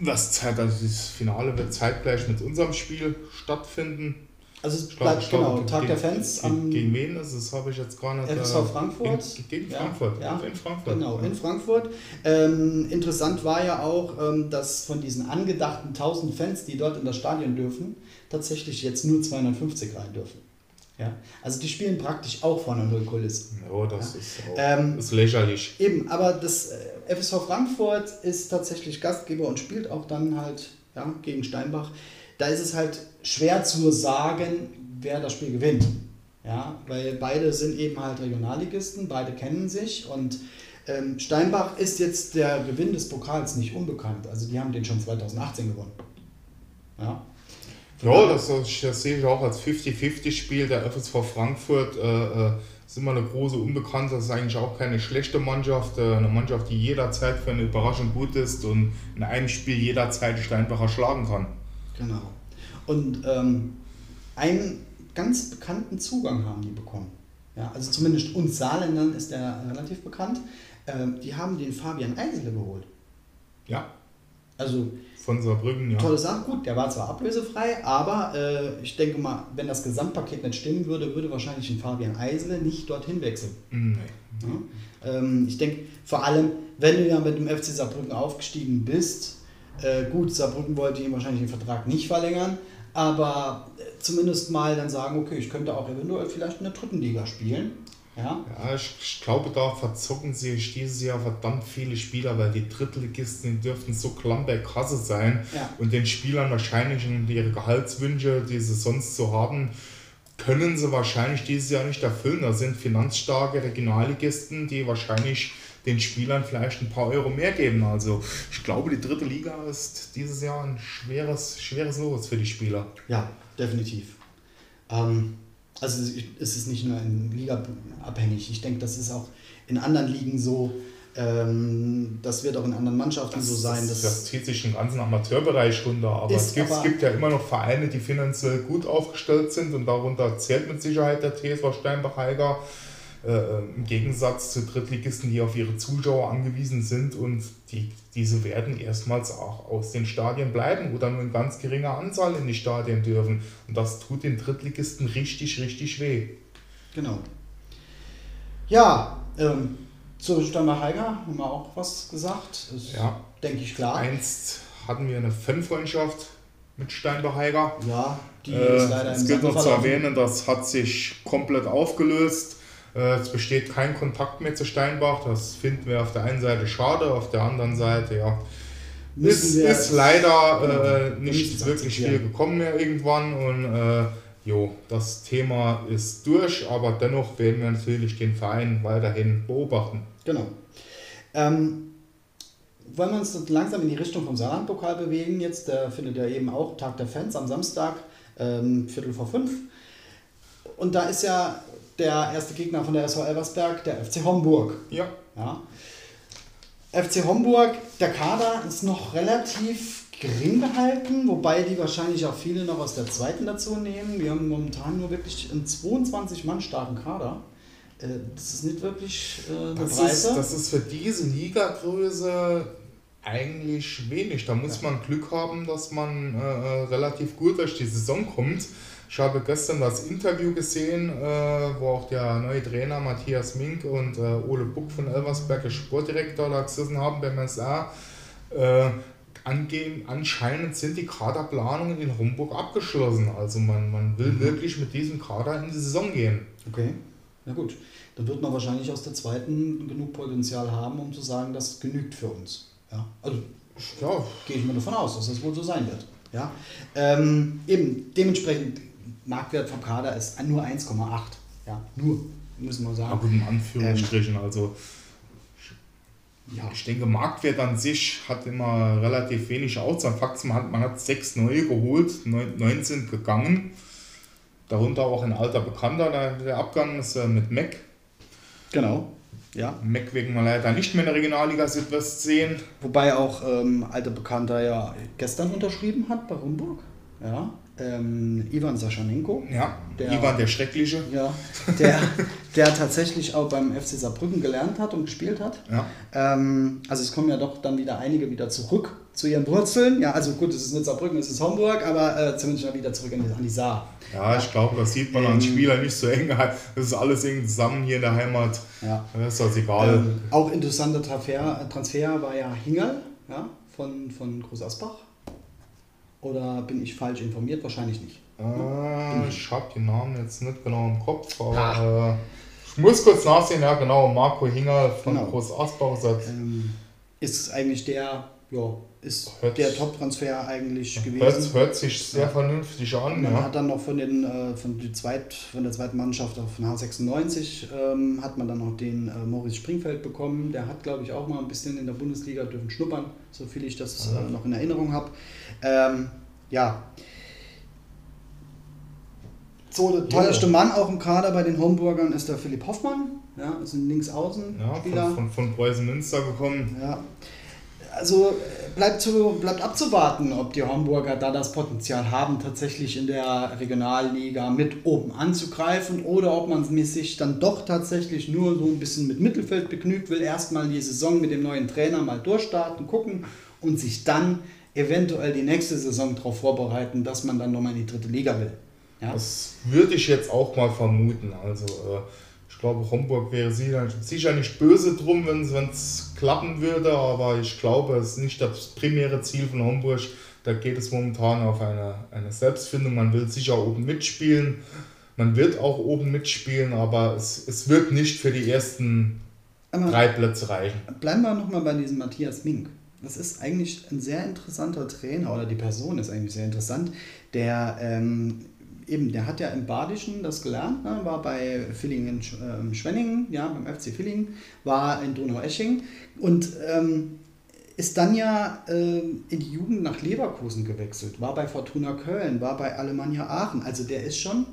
Das, also das Finale wird zeitgleich mit unserem Spiel stattfinden. Also es bleibt glaub, genau, Tag gegen, der Fans. Gegen, gegen wen ist es? habe ich jetzt gar nicht. FSV äh, Frankfurt. In, gegen Frankfurt. Ja, in Frankfurt. Genau, in Frankfurt. Ähm, interessant war ja auch, ähm, dass von diesen angedachten 1000 Fans, die dort in das Stadion dürfen, tatsächlich jetzt nur 250 rein dürfen. Ja? Also die spielen praktisch auch vor einer Nullkulisse. Ja, das ja. ist, auch, ähm, ist lächerlich. Eben, aber das äh, FSV Frankfurt ist tatsächlich Gastgeber und spielt auch dann halt ja, gegen Steinbach. Da ist es halt schwer zu sagen, wer das Spiel gewinnt. Ja, weil beide sind eben halt Regionalligisten, beide kennen sich und ähm, Steinbach ist jetzt der Gewinn des Pokals nicht unbekannt. Also die haben den schon 2018 gewonnen. Ja. Ja, das, das, sehe ich auch als 50-50-Spiel. Der FSV Frankfurt äh, äh, ist immer eine große Unbekannte. Das ist eigentlich auch keine schlechte Mannschaft. Äh, eine Mannschaft, die jederzeit für eine Überraschung gut ist und in einem Spiel jederzeit Steinbacher schlagen kann. Genau. Und ähm, einen ganz bekannten Zugang haben die bekommen. Ja, also zumindest uns Saarländern ist der relativ bekannt. Ähm, die haben den Fabian Eisele geholt. Ja. Also von Saarbrücken, ja. Tolle Sache, gut, der war zwar ablösefrei, aber äh, ich denke mal, wenn das Gesamtpaket nicht stimmen würde, würde wahrscheinlich ein Fabian Eisele nicht dorthin wechseln. Nee. Ja? Ähm, ich denke, vor allem, wenn du ja mit dem FC Saarbrücken aufgestiegen bist, äh, gut, Saarbrücken wollte ihn wahrscheinlich den Vertrag nicht verlängern, aber äh, zumindest mal dann sagen, okay, ich könnte auch eventuell vielleicht in der dritten Liga spielen. Ja, ja ich, ich, glaube, da verzocken sich dieses Jahr verdammt viele Spieler, weil die Drittligisten dürften so Klamberkasse sein ja. und den Spielern wahrscheinlich ihre Gehaltswünsche, die sie sonst so haben, können sie wahrscheinlich dieses Jahr nicht erfüllen. Da sind finanzstarke Regionalligisten, die wahrscheinlich den Spielern vielleicht ein paar Euro mehr geben. Also ich glaube, die dritte Liga ist dieses Jahr ein schweres, schweres Los für die Spieler. Ja, definitiv. Ähm, also es ist nicht nur in Liga abhängig. Ich denke, das ist auch in anderen Ligen so. Ähm, das wird auch in anderen Mannschaften das, so sein. Das, das zieht sich im ganzen Amateurbereich runter. Aber es gibt, aber es gibt ja immer noch Vereine, die finanziell gut aufgestellt sind und darunter zählt mit Sicherheit der TSV Steinbach-Heiger. Äh, Im Gegensatz zu Drittligisten, die auf ihre Zuschauer angewiesen sind und die, diese werden erstmals auch aus den Stadien bleiben oder nur in ganz geringer Anzahl in die Stadien dürfen. Und das tut den Drittligisten richtig, richtig weh. Genau. Ja, ähm, zu Steinbach Heiger haben wir auch was gesagt. Ist, ja. Denke ich klar. Einst hatten wir eine Fanfreundschaft mit Steinbach Heiger. Ja, die äh, ist leider Es gilt noch zu erwähnen, das hat sich komplett aufgelöst. Äh, es besteht kein Kontakt mehr zu Steinbach. Das finden wir auf der einen Seite schade, auf der anderen Seite, ja, ist, ist leider äh, nicht wirklich viel gekommen mehr irgendwann und äh, jo, das Thema ist durch, aber dennoch werden wir natürlich den Verein weiterhin beobachten. Genau. Ähm, wollen wir uns langsam in die Richtung vom Saarlandpokal bewegen. Jetzt der findet ja eben auch Tag der Fans am Samstag, ähm, Viertel vor fünf. Und da ist ja der erste Gegner von der SV Elversberg, der FC Homburg. Ja. ja. FC Homburg, der Kader ist noch relativ gering gehalten, wobei die wahrscheinlich auch viele noch aus der zweiten dazu nehmen. Wir haben momentan nur wirklich einen 22 Mann starken Kader. Äh, das ist nicht wirklich äh, eine das Breite. Ist, das ist für diese Ligagröße eigentlich wenig. Da muss ja. man Glück haben, dass man äh, äh, relativ gut durch die Saison kommt. Ich habe gestern das Interview gesehen, äh, wo auch der neue Trainer Matthias Mink und äh, Ole Buck von Elversberg, der Sportdirektor, da gesessen haben beim SA. Äh, angehen, anscheinend sind die Kaderplanungen in Homburg abgeschlossen. Also man, man will mhm. wirklich mit diesem Kader in die Saison gehen. Okay, na gut. Dann wird man wahrscheinlich aus der zweiten genug Potenzial haben, um zu sagen, das genügt für uns. Ja, also ja, gehe ich mal davon aus, dass das wohl so sein wird. Ja, ähm, eben dementsprechend Marktwert vom Kader ist nur 1,8. Ja, nur müssen wir sagen. Aber in Anführungsstrichen, ähm, also ja. ich denke, Marktwert an sich hat immer relativ wenig Aussagen. Fakt man hat, man hat sechs neue geholt, neun sind gegangen. Darunter auch ein alter Bekannter, der, der Abgang ist äh, mit Mac. Genau. Ja. Mac wegen mal leider nicht mehr in der Regionalliga Südwest sehen. Wobei auch ähm, alter Bekannter ja gestern unterschrieben hat bei Rumburg. Ja. Ähm, Ivan Saschanenko. Ja, der, Ivan der Schreckliche. Ja, der, der tatsächlich auch beim FC Saarbrücken gelernt hat und gespielt hat. Ja. Ähm, also es kommen ja doch dann wieder einige wieder zurück zu ihren Wurzeln. Ja, also gut, es ist nicht Saarbrücken, es ist Homburg, aber äh, zumindest mal wieder zurück an die, an die Saar. Ja, ich glaube, das sieht man ähm, an Spielern nicht so eng. Das ist alles irgendwie zusammen hier in der Heimat. Ja. Das ist das egal. Ähm, auch interessanter Transfer, Transfer war ja Hingerl ja, von, von Groß Asbach. Oder bin ich falsch informiert? Wahrscheinlich nicht. Äh, ich habe den Namen jetzt nicht genau im Kopf, aber äh, ich muss kurz nachsehen. Ja, genau, Marco Hinger von genau. Groß Asbach. Ähm, ist eigentlich der ja, ist hört, der Top-Transfer eigentlich gewesen. Hört, hört sich sehr ja. vernünftig an. Man ja. hat dann noch von, den, äh, von, die Zweit, von der zweiten Mannschaft von H96 ähm, hat man dann noch den äh, Moritz Springfeld bekommen. Der hat, glaube ich, auch mal ein bisschen in der Bundesliga dürfen schnuppern, so viel ich das äh, noch in Erinnerung habe. Ähm, ja. So, der teuerste ja. Mann auch im Kader bei den Homburgern ist der Philipp Hoffmann. Ja, ist ein Linksaußen-Spieler. Ja, von, von, von Preußen Münster gekommen. Ja also bleibt, zu, bleibt abzuwarten, ob die Hamburger da das Potenzial haben, tatsächlich in der Regionalliga mit oben anzugreifen oder ob man sich dann doch tatsächlich nur so ein bisschen mit Mittelfeld begnügt, will erstmal die Saison mit dem neuen Trainer mal durchstarten, gucken und sich dann eventuell die nächste Saison darauf vorbereiten, dass man dann nochmal in die dritte Liga will. Ja? Das würde ich jetzt auch mal vermuten. Also äh glaube, Homburg wäre sicher nicht böse drum, wenn es klappen würde, aber ich glaube, es ist nicht das primäre Ziel von Homburg. Da geht es momentan auf eine, eine Selbstfindung. Man will sicher oben mitspielen. Man wird auch oben mitspielen, aber es, es wird nicht für die ersten aber drei Plätze reichen. Bleiben wir nochmal bei diesem Matthias Mink. Das ist eigentlich ein sehr interessanter Trainer oder die Person ist eigentlich sehr interessant, der ähm, eben, der hat ja im Badischen das gelernt, ne? war bei Villingen äh, Schwenningen, ja, beim FC Villingen, war in Donaueschingen und ähm, ist dann ja äh, in die Jugend nach Leverkusen gewechselt, war bei Fortuna Köln, war bei Alemannia Aachen. Also der ist schon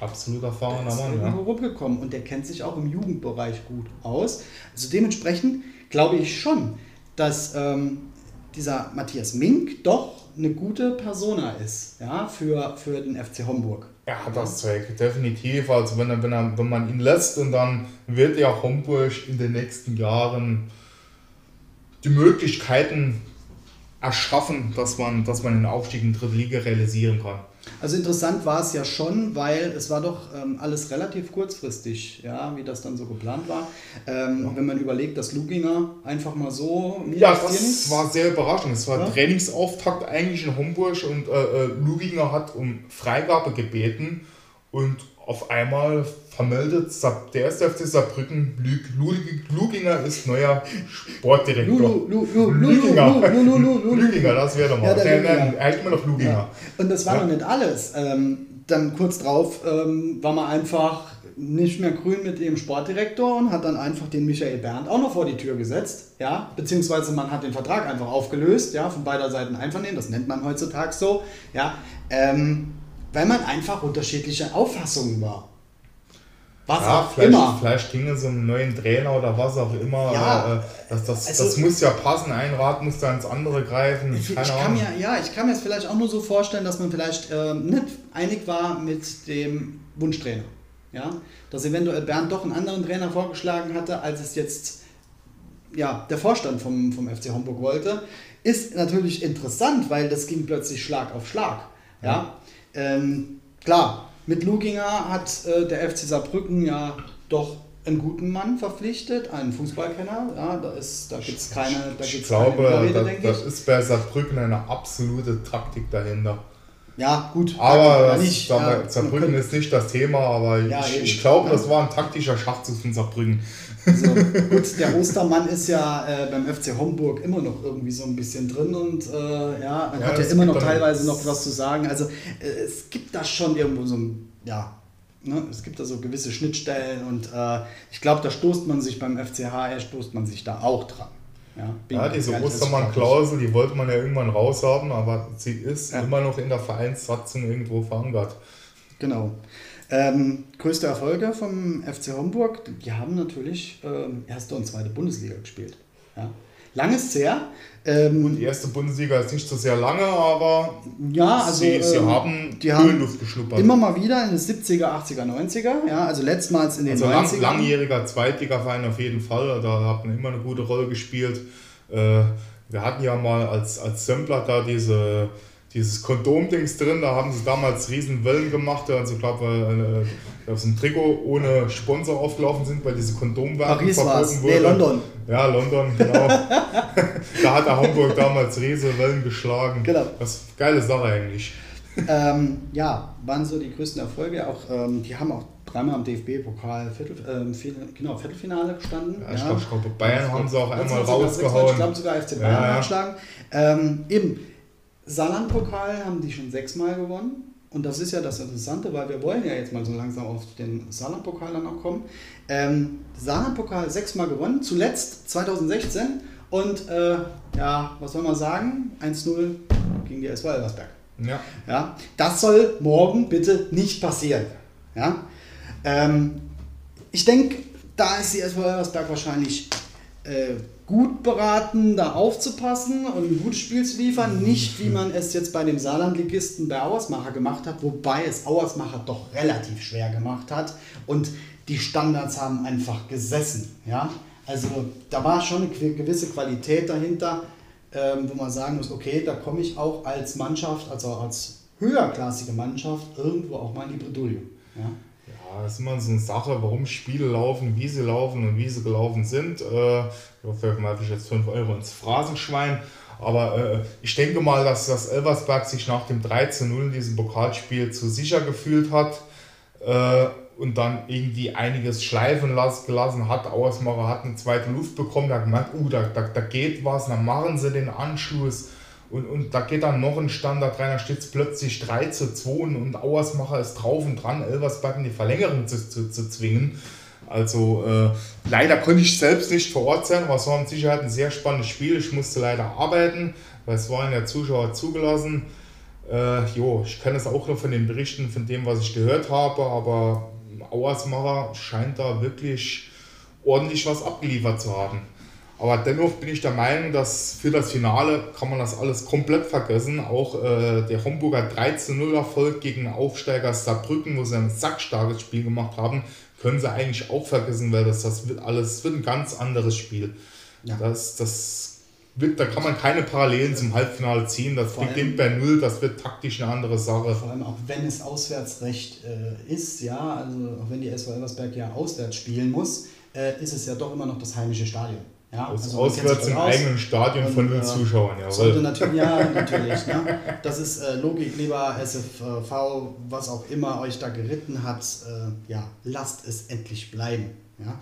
absolut erfahrener Mann, ja. rumgekommen und der kennt sich auch im Jugendbereich gut aus. Also dementsprechend glaube ich schon, dass ähm, dieser Matthias Mink doch eine gute Persona ist, ja, für, für den FC Homburg. Er hat das Zeug, definitiv. Also wenn, er, wenn, er, wenn man ihn lässt und dann wird ja Homburg in den nächsten Jahren die Möglichkeiten erschaffen, dass man, dass man den Aufstieg in die dritte Liga realisieren kann. Also interessant war es ja schon, weil es war doch ähm, alles relativ kurzfristig, ja, wie das dann so geplant war. Ähm, ja. Wenn man überlegt, dass Luginger einfach mal so... Ja, das war sehr überraschend. Es war ja? Trainingsauftakt eigentlich in Homburg und äh, äh, Luginger hat um Freigabe gebeten und auf einmal vermeldet der erste FC Saarbrücken, Luginger ist neuer Sportdirektor. Luginger, das wäre doch mal. Ja, er immer noch Luginger. Und das war noch nicht alles. Ähm, dann kurz drauf ähm, war man einfach nicht mehr grün mit dem Sportdirektor und hat dann einfach den Michael Berndt auch noch vor die Tür gesetzt, ja, beziehungsweise man hat den Vertrag einfach aufgelöst, ja, von beider Seiten einvernehmen, das nennt man heutzutage so, ja, ähm, weil man einfach unterschiedliche Auffassungen war. Was ja, auch vielleicht, immer. Vielleicht ging es um einen neuen Trainer oder was auch immer. Ja, äh, das, das, also, das muss ja passen. Ein Rad muss da ins andere greifen. Ich, ich kann mir, ja, ich kann mir es vielleicht auch nur so vorstellen, dass man vielleicht äh, nicht einig war mit dem Wunschtrainer. Ja? Dass eventuell Bernd doch einen anderen Trainer vorgeschlagen hatte, als es jetzt ja, der Vorstand vom, vom FC Homburg wollte. Ist natürlich interessant, weil das ging plötzlich Schlag auf Schlag. Ja? ja. Ähm, klar, mit Luginger hat äh, der FC Saarbrücken ja doch einen guten Mann verpflichtet, einen Fußballkenner. Ja, da da gibt es keine. Da ich glaube, keine Rede, das, das ist bei Saarbrücken eine absolute Taktik dahinter. Ja, gut. Aber nicht, ja, Saarbrücken ist nicht das Thema, aber ja, ich, ich glaube, das war ein taktischer Schachzug von Saarbrücken. So, gut, der Ostermann ist ja äh, beim FC Homburg immer noch irgendwie so ein bisschen drin und äh, ja, man ja, hat ja immer noch teilweise noch was zu sagen. Also äh, es gibt da schon irgendwo so ein, ja, ne, es gibt da so gewisse Schnittstellen und äh, ich glaube, da stoßt man sich beim FCH, stoßt man sich da auch dran. Ja, ja diese Ostermann-Klausel, die wollte man ja irgendwann raushaben, aber sie ist ja. immer noch in der Vereinssatzung irgendwo verankert. Genau. Ähm, größte Erfolge vom FC Homburg, die haben natürlich ähm, erste und zweite Bundesliga gespielt. Ja. Lang ist her. Ähm, und die erste Bundesliga ist nicht so sehr lange, aber ja, also, sie, sie ähm, haben die Höhenluft geschnuppert. Immer mal wieder in den 70er, 80er, 90er. Ja, also letztmals in den also 90ern. Lang, langjähriger Zweitligaverein auf jeden Fall. Da hat man immer eine gute Rolle gespielt. Äh, wir hatten ja mal als, als Sampler da diese dieses Kondomdings drin, da haben sie damals riesen Wellen gemacht, also ich glaube, äh, aus dem Trikot ohne Sponsor aufgelaufen sind, weil diese Kondomwerbung verboten wurde. Nee, London. Ja, London, genau. da hat der Hamburg damals riesige Wellen geschlagen. Genau. Das ist eine geile Sache eigentlich. ähm, ja, waren so die größten Erfolge. Auch, ähm, die haben auch dreimal am DFB-Pokal Viertel, ähm, genau, Viertelfinale gestanden. Ja, ich glaube, glaub, Bayern haben sie auch einmal rausgehauen. Ich glaube sogar FC Bayern ja, geschlagen. Ähm, eben, Saarland-Pokal haben die schon sechsmal gewonnen. Und das ist ja das Interessante, weil wir wollen ja jetzt mal so langsam auf den Saarland-Pokal dann auch kommen. Ähm, Saarland-Pokal sechsmal gewonnen, zuletzt 2016. Und äh, ja, was soll man sagen? 1-0 gegen die SV Elversberg. Ja. ja. Das soll morgen bitte nicht passieren. Ja. Ähm, ich denke, da ist die SV Elversberg wahrscheinlich äh, gut beraten, da aufzupassen und ein gutes Spiel zu liefern. Nicht wie man es jetzt bei dem Saarlandligisten bei Auersmacher gemacht hat, wobei es Auersmacher doch relativ schwer gemacht hat und die Standards haben einfach gesessen. Ja? Also da war schon eine gewisse Qualität dahinter, ähm, wo man sagen muss, okay, da komme ich auch als Mannschaft, also als höherklassige Mannschaft irgendwo auch mal in die Bredouille. Ja? Das ist immer so eine Sache, warum Spiele laufen, wie sie laufen und wie sie gelaufen sind. Äh, ich hoffe, ich jetzt 5 Euro ins Phrasenschwein. Aber äh, ich denke mal, dass das Elversberg sich nach dem 13-0 in diesem Pokalspiel zu sicher gefühlt hat äh, und dann irgendwie einiges schleifen las, gelassen hat. Ausmacher hat eine zweite Luft bekommen, hat gemerkt, uh, da, da, da geht was, dann machen sie den Anschluss. Und, und da geht dann noch ein Standard rein, da steht es plötzlich 3 zu 2 und Auersmacher ist drauf und dran, Elversberg in die Verlängerung zu, zu, zu zwingen. Also äh, leider konnte ich selbst nicht vor Ort sein, aber es war mit Sicherheit ein sehr spannendes Spiel. Ich musste leider arbeiten, weil es waren ja Zuschauer zugelassen. Äh, jo, ich kenne es auch nur von den Berichten, von dem, was ich gehört habe, aber Auersmacher scheint da wirklich ordentlich was abgeliefert zu haben. Aber dennoch bin ich der Meinung, dass für das Finale kann man das alles komplett vergessen. Auch äh, der Homburger 13-0-Erfolg gegen Aufsteiger Saarbrücken, wo sie ein sackstarkes Spiel gemacht haben, können sie eigentlich auch vergessen, weil das, das wird alles wird ein ganz anderes Spiel. Ja. Das, das wird, da kann man keine Parallelen zum Halbfinale ziehen. Das Vor beginnt bei Null, das wird taktisch eine andere Sache. Vor allem auch wenn es Auswärtsrecht äh, ist, ja, also auch wenn die SV Elversberg ja auswärts spielen muss, äh, ist es ja doch immer noch das heimische Stadion. Ja, Aus, also auswärts im aus. eigenen Stadion von Und, null äh, Zuschauern, Sollte jawohl. natürlich, ja, natürlich. Ne? Das ist äh, Logik, lieber SFV, was auch immer euch da geritten hat. Äh, ja, lasst es endlich bleiben. Ja?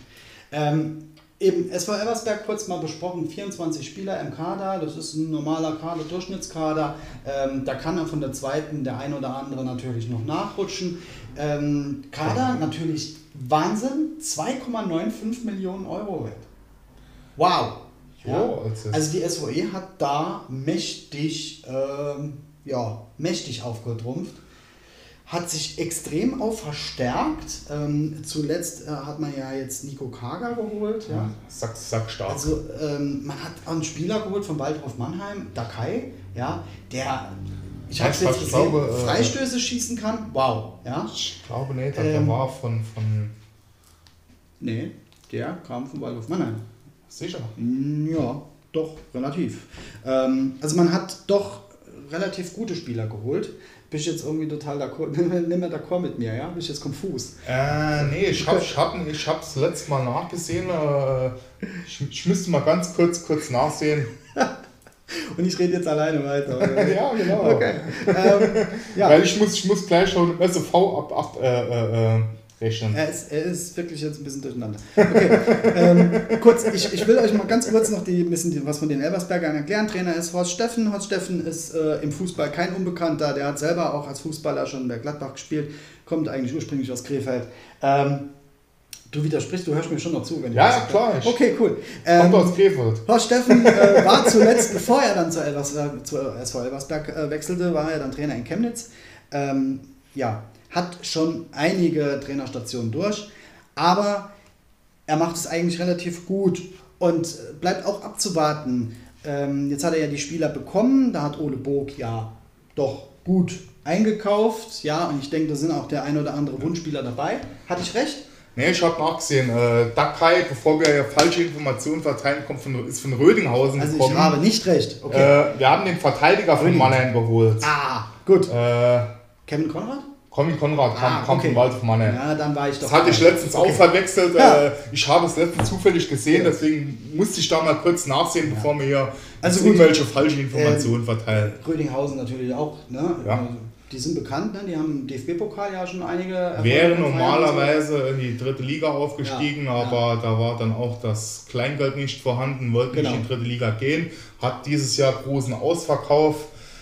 Ähm, eben, SV Elversberg kurz mal besprochen, 24 Spieler im Kader, das ist ein normaler Kader, Durchschnittskader. Ähm, da kann er von der zweiten der ein oder andere natürlich noch nachrutschen. Ähm, Kader natürlich Wahnsinn, 2,95 Millionen Euro wert. Wow! Jo, also- also die SVE hat da mächtig, ähm, ja, mächtig aufgetrumpft, hat sich extrem auch verstärkt. Ähm, zuletzt äh, hat man ja jetzt Nico Kager geholt. Ja. Sack, sack stark. Also ähm, man hat einen Spieler geholt von Waldhof Mannheim, Dakai, ja, der, ich Ja, habe jetzt gesehen, glaube, äh, Freistöße schießen kann. Wow, ja. ich glaube nicht, der Ähm, war von, von Nee, der kam von Waldhof Mannheim. Sicher. Mm, Ja, doch, relativ. Ähm, also man hat doch relativ gute Spieler geholt. Ich jetzt irgendwie total d'accord, nimm mal d'accord mit mir, ja? Ich jetzt konfus. Äh, nee, ich hab, ich hab, ich hab's letztes Mal nachgesehen. Äh, ich, ich müsste mal ganz kurz, kurz nachsehen. Und ich rede jetzt alleine weiter. ja, genau. Okay. Ähm, ja, Weil ich muss, ich muss gleich schon SV ab, ab äh, äh, äh. Er ist, er ist wirklich jetzt ein bisschen durcheinander. Okay, ähm, kurz, ich, ich will euch mal ganz kurz noch die, ein bisschen die, was von den Elversbergern erklären. Trainer ist Horst Steffen. Horst Steffen ist äh, im Fußball kein Unbekannter. Der hat selber auch als Fußballer schon bei Gladbach gespielt. Kommt eigentlich ursprünglich aus Krefeld. Ähm, du widersprichst, du hörst mir schon noch zu. Wenn ich Ja, klar, Okay, cool. Kommt Ähm, aus Krefeld. Horst Steffen äh, war zuletzt, bevor er dann zu, Elvers, äh, zu SV Elversberg äh, wechselte, war er dann Trainer in Chemnitz. Ähm, ja, hat schon einige Trainerstationen durch, aber er macht es eigentlich relativ gut und äh, bleibt auch abzuwarten. Ähm, jetzt hat er ja die Spieler bekommen, da hat Ole Bog ja doch gut eingekauft, ja, und ich denke, da sind auch der ein oder andere Wunschspieler dabei. Hatte ich recht? Nee, ich habe nachgesehen. Äh, Dakai, bevor wir hier falsche Informationen verteilen, kommt von, ist von Rödinghausen Also ich gekommen. habe nicht recht. Okay. äh, wir haben den Verteidiger von. Mannheim geholt. ah, gut. Äh, Kevin Konrad? Conny Konrad kam, Ah, kam okay. von Waldhof Mannheim. Ja, dann war ich doch. Das hatte ich letztens Okay. auch verwechselt. Ja. Äh, ich habe es letztens zufällig gesehen, Ja. deswegen musste ich da mal kurz nachsehen, bevor wir hier Also irgendwelche falsche Informationen verteilen. Rödinghausen natürlich auch. Ne? Ja. Also, Die sind bekannt, ne? die haben im DFB-Pokal ja schon einige. Erfolge Wäre normalerweise in die dritte Liga aufgestiegen, Ja, aber da war dann auch das Kleingeld nicht vorhanden, wollte Genau. nicht in die dritte Liga gehen, hat dieses Jahr großen Ausverkauf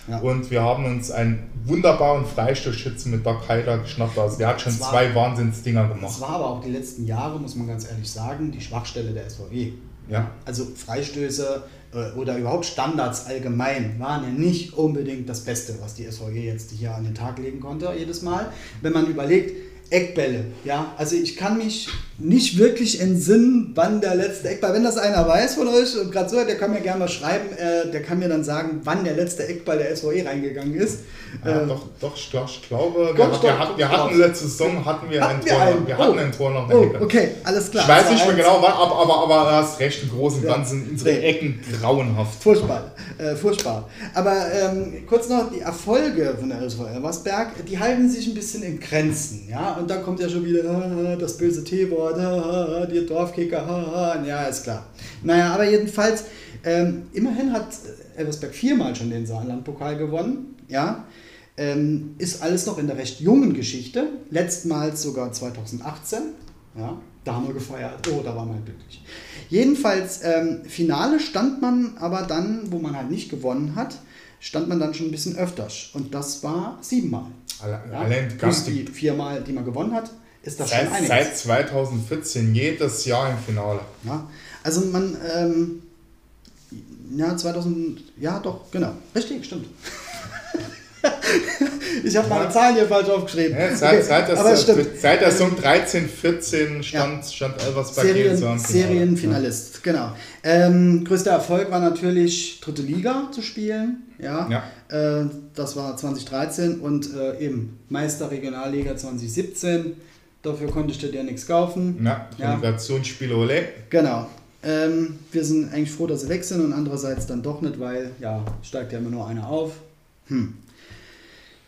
Ja. und wir haben uns einen wunderbaren Freistoßschützen mit Doc Heider geschnappt. Also der hat schon Das war- zwei Wahnsinnsdinger Das gemacht. war aber auch die letzten Jahre, muss man ganz ehrlich sagen, die Schwachstelle der SVW. Ja. Also Freistöße äh, oder überhaupt Standards allgemein waren ja nicht unbedingt das Beste, was die SVG jetzt hier an den Tag legen konnte, jedes Mal. Wenn man überlegt, Eckbälle, ja, also ich kann mich nicht wirklich entsinnen, wann der letzte Eckball, wenn das einer weiß von euch, und gerade so, der kann mir gerne mal schreiben, äh, der kann mir dann sagen, wann der letzte Eckball der SVE reingegangen ist. Ja, Äh, doch, doch, ich glaube, wir, Gott, wir, doch, hatten- doch, wir doch. hatten letzte Saison hatten wir, Hatten ein wir Tor, einen? wir hatten Oh. ein Tor noch Oh, okay, alles klar. Ich weiß Also nicht mehr eins- genau, wann, aber, aber, aber du hast recht, im Großen und Ja. Ganzen unsere Nee. Ecken grauenhaft. Furchtbar, äh, furchtbar. Aber ähm, kurz noch die Erfolge von der SV Elversberg, die halten sich ein bisschen in Grenzen, ja. Und dann kommt ja schon wieder ah, das böse T-Wort, ah, ah, die Dorfkicker, ah, ah. ja, ist klar. Naja, aber jedenfalls, ähm, immerhin hat Elversberg viermal schon den Saarlandpokal gewonnen, ja. Ähm, ist alles noch in der recht jungen Geschichte, letztmals sogar 2018, ja. Da haben wir gefeiert, oh, da waren wir glücklich. Jedenfalls, ähm, Finale stand man aber dann, wo man halt nicht gewonnen hat, stand man dann schon ein bisschen öfters. Und das war siebenmal. Alle- Ja? Allein Plus die viermal, die man gewonnen hat, ist das schon Seit, einiges. seit 2014 jedes Jahr im Finale. Ja? Also man, ähm, ja, 2000, ja doch, genau, richtig, stimmt. Ich habe meine Zahlen hier falsch aufgeschrieben. Ja, seit, seit, aber es das, stimmt. seit der Saison 13, 14 stand, stand Elversberg Serien. Serienfinalist, genau. Ähm, größter Erfolg war natürlich dritte Liga zu spielen. Ja, Ja. Äh, das war 2013 und äh, eben Meister Regionalliga 2017. Dafür konntest du dir nichts kaufen. Ja, Ja. Relegationsspiele Ole. Genau. Ähm, wir sind eigentlich froh, dass sie weg sind und andererseits dann doch nicht, weil ja, steigt ja immer nur einer auf. Hm.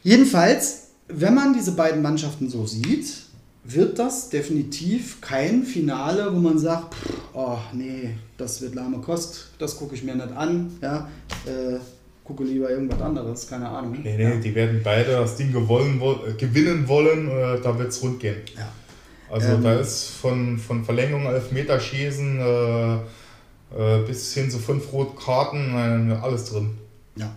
Jedenfalls, wenn man diese beiden Mannschaften so sieht, wird das definitiv kein Finale, wo man sagt, pff, oh nee, das wird lahme Kost, das gucke ich mir nicht an. Ja, äh, gucke lieber irgendwas anderes, keine Ahnung. Nee, nee, ja. die werden beide das Ding gewollen, äh, gewinnen wollen, äh, da wird es rund gehen. Ja. Also ähm, da ist von, von Verlängerung Elfmeterschießen äh, äh, bis hin zu fünf Rotkarten äh, alles drin. Ja.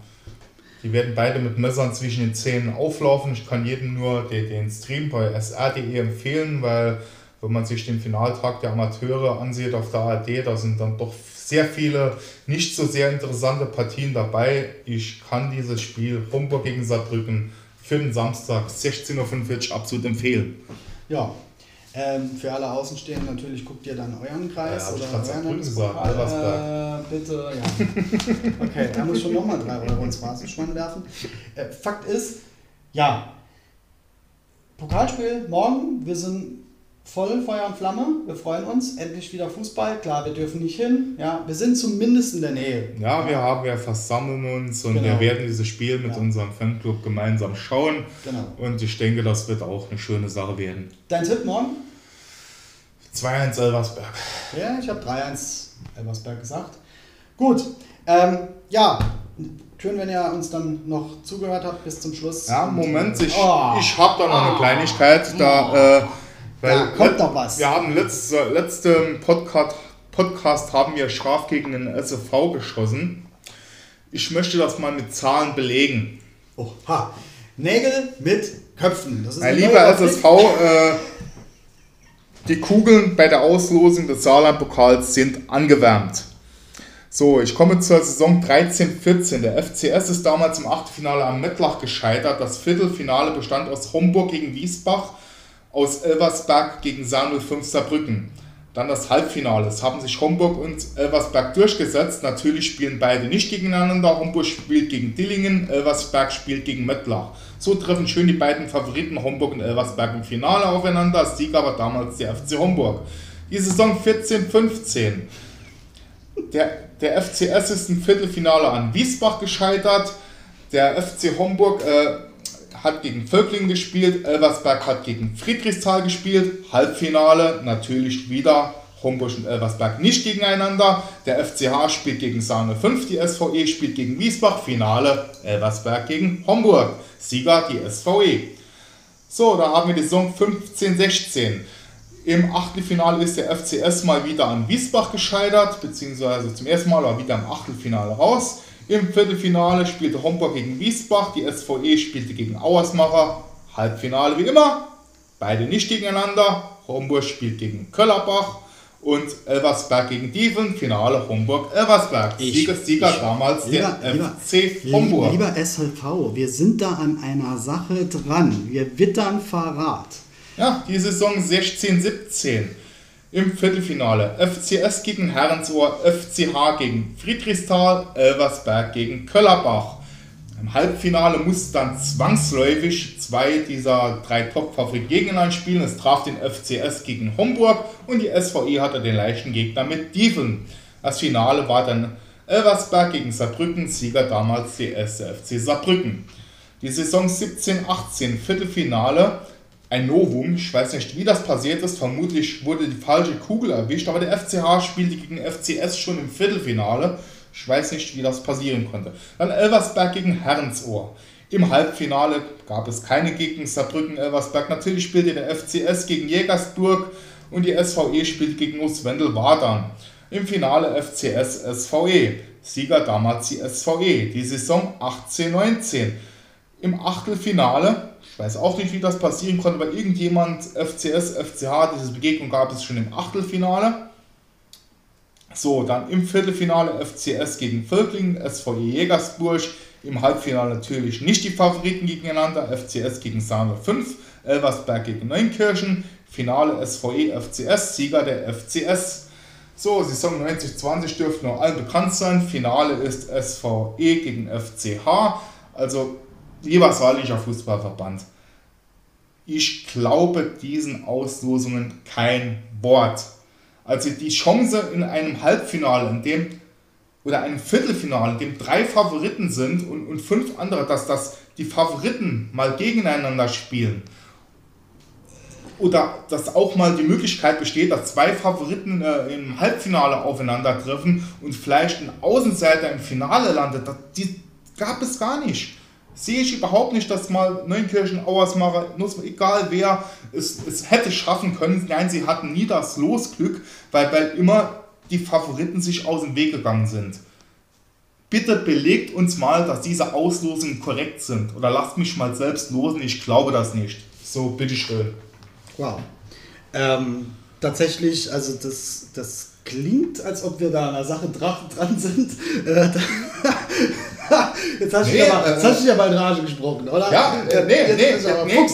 Die werden beide mit Messern zwischen den Zähnen auflaufen. Ich kann jedem nur den, den Stream bei sr.de empfehlen, weil wenn man sich den Finaltag der Amateure ansieht auf der ARD, da sind dann doch sehr viele nicht so sehr interessante Partien dabei. Ich kann dieses Spiel Homburg gegen Saarbrücken für den Samstag 16.45 Uhr absolut empfehlen. Ja, ähm, für alle Außenstehenden natürlich guckt ihr dann euren Kreis ja, oder euren gesagt, äh, Bitte, ja. Okay, er muss schon nochmal 3 Euro ins Phrasenschwein werfen. Äh, Fakt ist, ja, Pokalspiel morgen, wir sind voll Feuer und Flamme, wir freuen uns, endlich wieder Fußball, klar, wir dürfen nicht hin, ja, wir sind zumindest in der Nähe. Ja, wir haben ja versammeln uns und genau. wir werden dieses Spiel mit ja. unserem Fanclub gemeinsam schauen genau. und ich denke, das wird auch eine schöne Sache werden. Dein Tipp morgen? 2-1 Elversberg. Ja, ich habe 3-1 Elversberg gesagt. Gut, ähm, ja, schön, wenn ihr uns dann noch zugehört habt bis zum Schluss. Ja, Moment, ich, oh. ich habe da noch eine Kleinigkeit. Da, äh, weil da kommt doch was. Wir haben letzte, letzte Podcast, Podcast haben wir scharf gegen den SFV geschossen. Ich möchte das mal mit Zahlen belegen. Oha. Nägel mit Köpfen. Das ist mein lieber SSV, äh, die Kugeln bei der Auslosung des Saarland-Pokals sind angewärmt. So, ich komme zur Saison 13-14. Der FCS ist damals im Achtelfinale am Mettlach gescheitert. Das Viertelfinale bestand aus Homburg gegen Wiesbach, aus Elversberg gegen Saar 05 Saarbrücken. Dann das Halbfinale. Es haben sich Homburg und Elversberg durchgesetzt. Natürlich spielen beide nicht gegeneinander. Homburg spielt gegen Dillingen, Elversberg spielt gegen Mettlach. So treffen schön die beiden Favoriten Homburg und Elversberg im Finale aufeinander. Sieger war damals der FC Homburg. Die Saison 14-15. Der, der FCS ist im Viertelfinale an Wiesbach gescheitert. Der FC Homburg äh, hat gegen Völklingen gespielt, Elversberg hat gegen Friedrichsthal gespielt, Halbfinale natürlich wieder Homburg und Elversberg nicht gegeneinander. Der FCH spielt gegen Sahne 5, die SVE spielt gegen Wiesbach, Finale Elversberg gegen Homburg, Sieger die SVE. So, da haben wir die Saison 15-16. Im Achtelfinale ist der FCS mal wieder an Wiesbach gescheitert, beziehungsweise zum ersten Mal war wieder im Achtelfinale raus. Im Viertelfinale spielte Homburg gegen Wiesbach, die SVE spielte gegen Auersmacher. Halbfinale wie immer, beide nicht gegeneinander. Homburg spielt gegen Köllerbach und Elversberg gegen Dieven. Finale Homburg-Elversberg. Sieger, Sieger ich, damals lieber, der lieber, FC Homburg. Lieber SLV, wir sind da an einer Sache dran. Wir wittern Verrat. Ja, die Saison 16-17 im Viertelfinale. FCS gegen Herrensohr, FCH gegen Friedrichsthal, Elversberg gegen Köllerbach. Im Halbfinale mussten dann zwangsläufig zwei dieser drei Top-Favoriten gegeneinander spielen. Es traf den FCS gegen Homburg und die SVE hatte den leichten Gegner mit Dieven. Das Finale war dann Elversberg gegen Saarbrücken, Sieger damals die SFC Saarbrücken. Die Saison 17-18 Viertelfinale ein Novum. Ich weiß nicht, wie das passiert ist. Vermutlich wurde die falsche Kugel erwischt, aber der FCH spielte gegen FCS schon im Viertelfinale. Ich weiß nicht, wie das passieren konnte. Dann Elversberg gegen Herrensohr. Im Halbfinale gab es keine Gegner Saarbrücken-Elversberg. Natürlich spielte der FCS gegen Jägersburg und die SVE spielte gegen Oswendel-Wadern. Im Finale FCS SVE. Sieger damals die SVE. Die Saison 18-19. Im Achtelfinale ich weiß auch nicht, wie das passieren konnte, weil irgendjemand FCS, FCH, diese Begegnung gab es schon im Achtelfinale. So, dann im Viertelfinale FCS gegen Völklingen, SVE Jägersburg. Im Halbfinale natürlich nicht die Favoriten gegeneinander. FCS gegen Sahne 5, Elversberg gegen Neunkirchen. Finale SVE FCS, Sieger der FCS. So, Saison 90-20 dürfte noch allen bekannt sein. Finale ist SVE gegen FCH. Also lieber Saarlicher Fußballverband, ich glaube diesen Auslosungen kein Wort. Also die Chance in einem Halbfinale, in dem oder einem Viertelfinale, in dem drei Favoriten sind und, und fünf andere, dass das die Favoriten mal gegeneinander spielen. oder dass auch mal die Möglichkeit besteht, dass zwei Favoriten äh, im Halbfinale aufeinandertreffen und vielleicht ein Außenseiter im Finale landet, das, die gab es gar nicht. Sehe ich überhaupt nicht, dass mal Neunkirchen, Auersmacher, egal wer, es, es hätte schaffen können. Nein, sie hatten nie das Losglück, weil, weil immer die Favoriten sich aus dem Weg gegangen sind. Bitte belegt uns mal, dass diese Auslosungen korrekt sind. Oder lasst mich mal selbst losen, ich glaube das nicht. So, bitteschön. Wow. Ähm, tatsächlich, also das, das klingt, als ob wir da an der Sache dran sind. Äh, jetzt hast nee, du ja mal, äh, ja mal in Rage gesprochen, oder? Ja, äh, nee, jetzt, nee, aber nee, nee,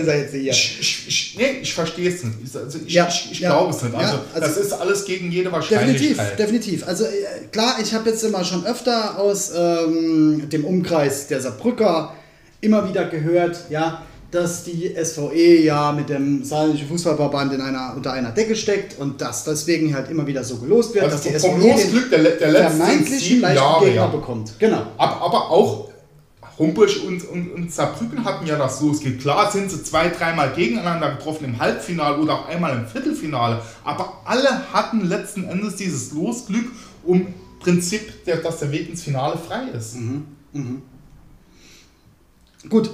ist er jetzt hier. Ich, ich, ich, nee, ich verstehe es nicht. Also ich, ja, ich, ich ja, glaube es nicht. Also, ja, also, das ist alles gegen jede Wahrscheinlichkeit. Definitiv, definitiv. Also äh, klar, ich habe jetzt immer schon öfter aus ähm, dem Umkreis der Saarbrücker immer wieder gehört, ja, dass die SVE ja mit dem Saarländischen Fußballverband in einer, unter einer Decke steckt und dass deswegen halt immer wieder so gelost wird, also dass die SVE den der, der vermeintlichen leichten Gegner ja. bekommt. Genau. Aber, aber auch Humbusch und, und, und Saarbrücken hatten ja das Losglück. Klar sind sie zwei, dreimal gegeneinander getroffen im Halbfinale oder auch einmal im Viertelfinale, aber alle hatten letzten Endes dieses Losglück, um Prinzip, der, dass der Weg ins Finale frei ist. Mhm. Mhm. Gut,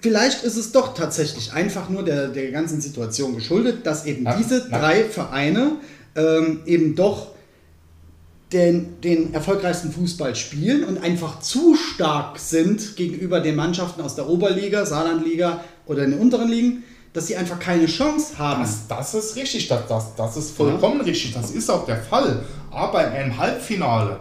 vielleicht ist es doch tatsächlich einfach nur der, der ganzen Situation geschuldet, dass eben ja, diese ja. drei Vereine ähm, eben doch den, den erfolgreichsten Fußball spielen und einfach zu stark sind gegenüber den Mannschaften aus der Oberliga, Saarlandliga oder in den unteren Ligen, dass sie einfach keine Chance haben. Das, das ist richtig, das, das, das ist vollkommen ja. richtig, das ist auch der Fall. Aber in einem Halbfinale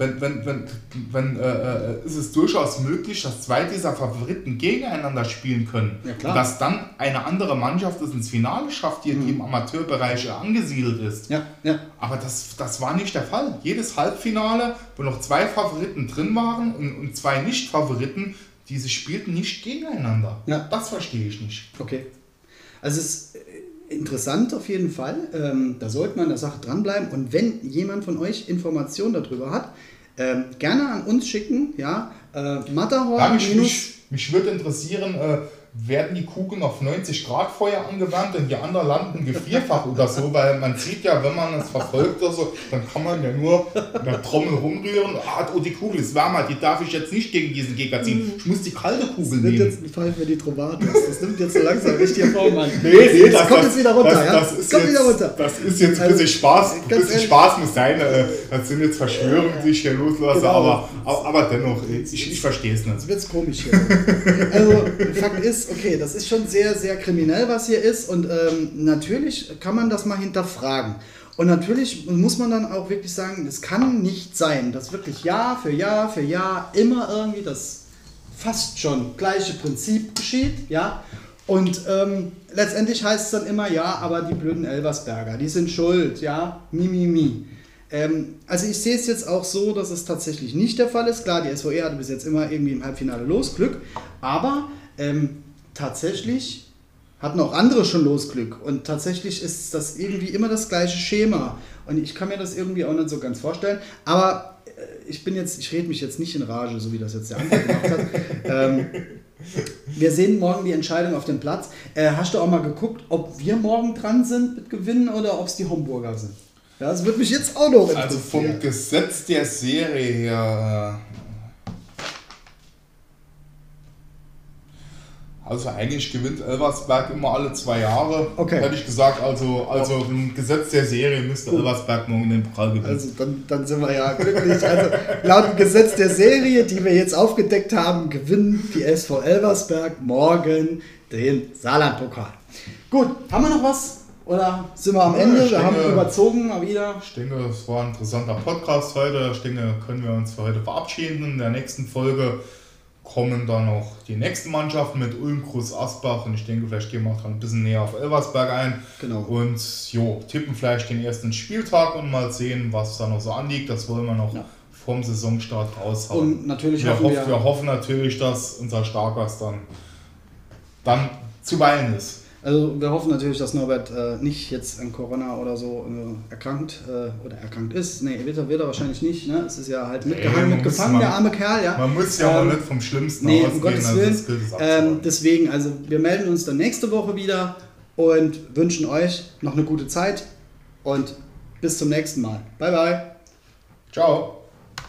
wenn, wenn, wenn, wenn äh, äh, ist es durchaus möglich, dass zwei dieser Favoriten gegeneinander spielen können. Ja, dass dann eine andere Mannschaft es ins Finale schafft, die, mhm. die im Amateurbereich angesiedelt ist. Ja, ja. Aber das, das war nicht der Fall. Jedes Halbfinale, wo noch zwei Favoriten drin waren und, und zwei Nicht-Favoriten, diese spielten nicht gegeneinander. Ja. Das verstehe ich nicht. Okay. Also es ist äh, interessant auf jeden Fall. Ähm, da sollte man der Sache dranbleiben. Und wenn jemand von euch Informationen darüber hat, ähm, gerne an uns schicken. Ja, äh, Matterhorn. Ja, mich, mich, mich würde interessieren, äh, werden die Kugeln auf 90 Grad Feuer angewandt und die anderen landen gefrierfach oder so, weil man sieht ja, wenn man es verfolgt oder so, dann kann man ja nur in der Trommel rumrühren. Ah, oh, die Kugel ist wärmer, die darf ich jetzt nicht gegen diesen Gegner ziehen. Ich muss die kalte Kugel das nehmen. Jetzt Fall für die Trovatos. Das nimmt jetzt so langsam richtig Form an. Nee, nee, das, das kommt jetzt wieder runter. Das, ja? das, ist, kommt jetzt, wieder runter. das ist jetzt ein bisschen also, Spaß. Ein bisschen ehrlich. Spaß muss sein. Äh, das sind jetzt Verschwörungen, die ich hier loslasse, genau. aber, aber, dennoch, ich, ich verstehe es nicht. Jetzt wird es komisch hier. also, Fakt ist, ist, okay, das ist schon sehr, sehr kriminell, was hier ist. Und ähm, natürlich kann man das mal hinterfragen. Und natürlich muss man dann auch wirklich sagen, es kann nicht sein, dass wirklich Jahr für Jahr für Jahr immer irgendwie das fast schon gleiche Prinzip geschieht, ja. Und ähm, letztendlich heißt es dann immer, ja, aber die blöden Elversberger, die sind schuld, ja, mi, mi, mi. Ähm, also ich sehe es jetzt auch so, dass es tatsächlich nicht der Fall ist. Klar, die SVE hatte bis jetzt immer irgendwie im Halbfinale Losglück, aber ähm, tatsächlich hatten auch andere schon Losglück. Und tatsächlich ist das irgendwie immer das gleiche Schema. Und ich kann mir das irgendwie auch nicht so ganz vorstellen. Aber äh, ich bin jetzt, ich rede mich jetzt nicht in Rage, so wie das jetzt der andere gemacht hat. ähm, wir sehen morgen die Entscheidung auf dem Platz. Äh, hast du auch mal geguckt, ob wir morgen dran sind mit Gewinnen oder ob es die Homburger sind? Ja, das würde mich jetzt auch noch interessieren. Also vom Gesetz der Serie her Also eigentlich gewinnt Elversberg immer alle zwei Jahre. Okay. Hätte ich gesagt, also, also im Gesetz der Serie müsste Elversberg morgen den Pokal gewinnen. Also dann, dann sind wir ja glücklich. Also laut dem Gesetz der Serie, die wir jetzt aufgedeckt haben, gewinnen die SV Elversberg morgen den Saarland-Pokal. Gut, haben wir noch was? Oder sind wir am ja, Ende? Wir haben überzogen mal wieder. Ich denke, es war ein interessanter Podcast heute. Ich denke, können wir uns für heute verabschieden. In der nächsten Folge kommen dann noch die nächsten Mannschaften mit Ulm, Groß Asbach und ich denke, vielleicht gehen wir auch ein bisschen näher auf Elversberg ein. Genau. Und jo, tippen vielleicht den ersten Spieltag und mal sehen, was da noch so anliegt. Das wollen wir noch ja. vom Saisonstart raushauen. Und natürlich wir, hoffen wir, wir hoffen natürlich, dass unser Starkers dann, dann zuweilen ist. Also wir hoffen natürlich, dass Norbert äh, nicht jetzt an Corona oder so äh, erkrankt äh, oder erkrankt ist. Nee, wird er, wird er wahrscheinlich nicht. Ne? Es ist ja halt mitgehangen, man mitgefangen, der arme Kerl. Ja? Man muss ja Ähm, auch nicht vom Schlimmsten Nee, um ausgehen. Gottes also Willen. es Ähm, deswegen, also wir melden uns dann nächste Woche wieder und wünschen euch noch eine gute Zeit und bis zum nächsten Mal. Bye, bye. Ciao.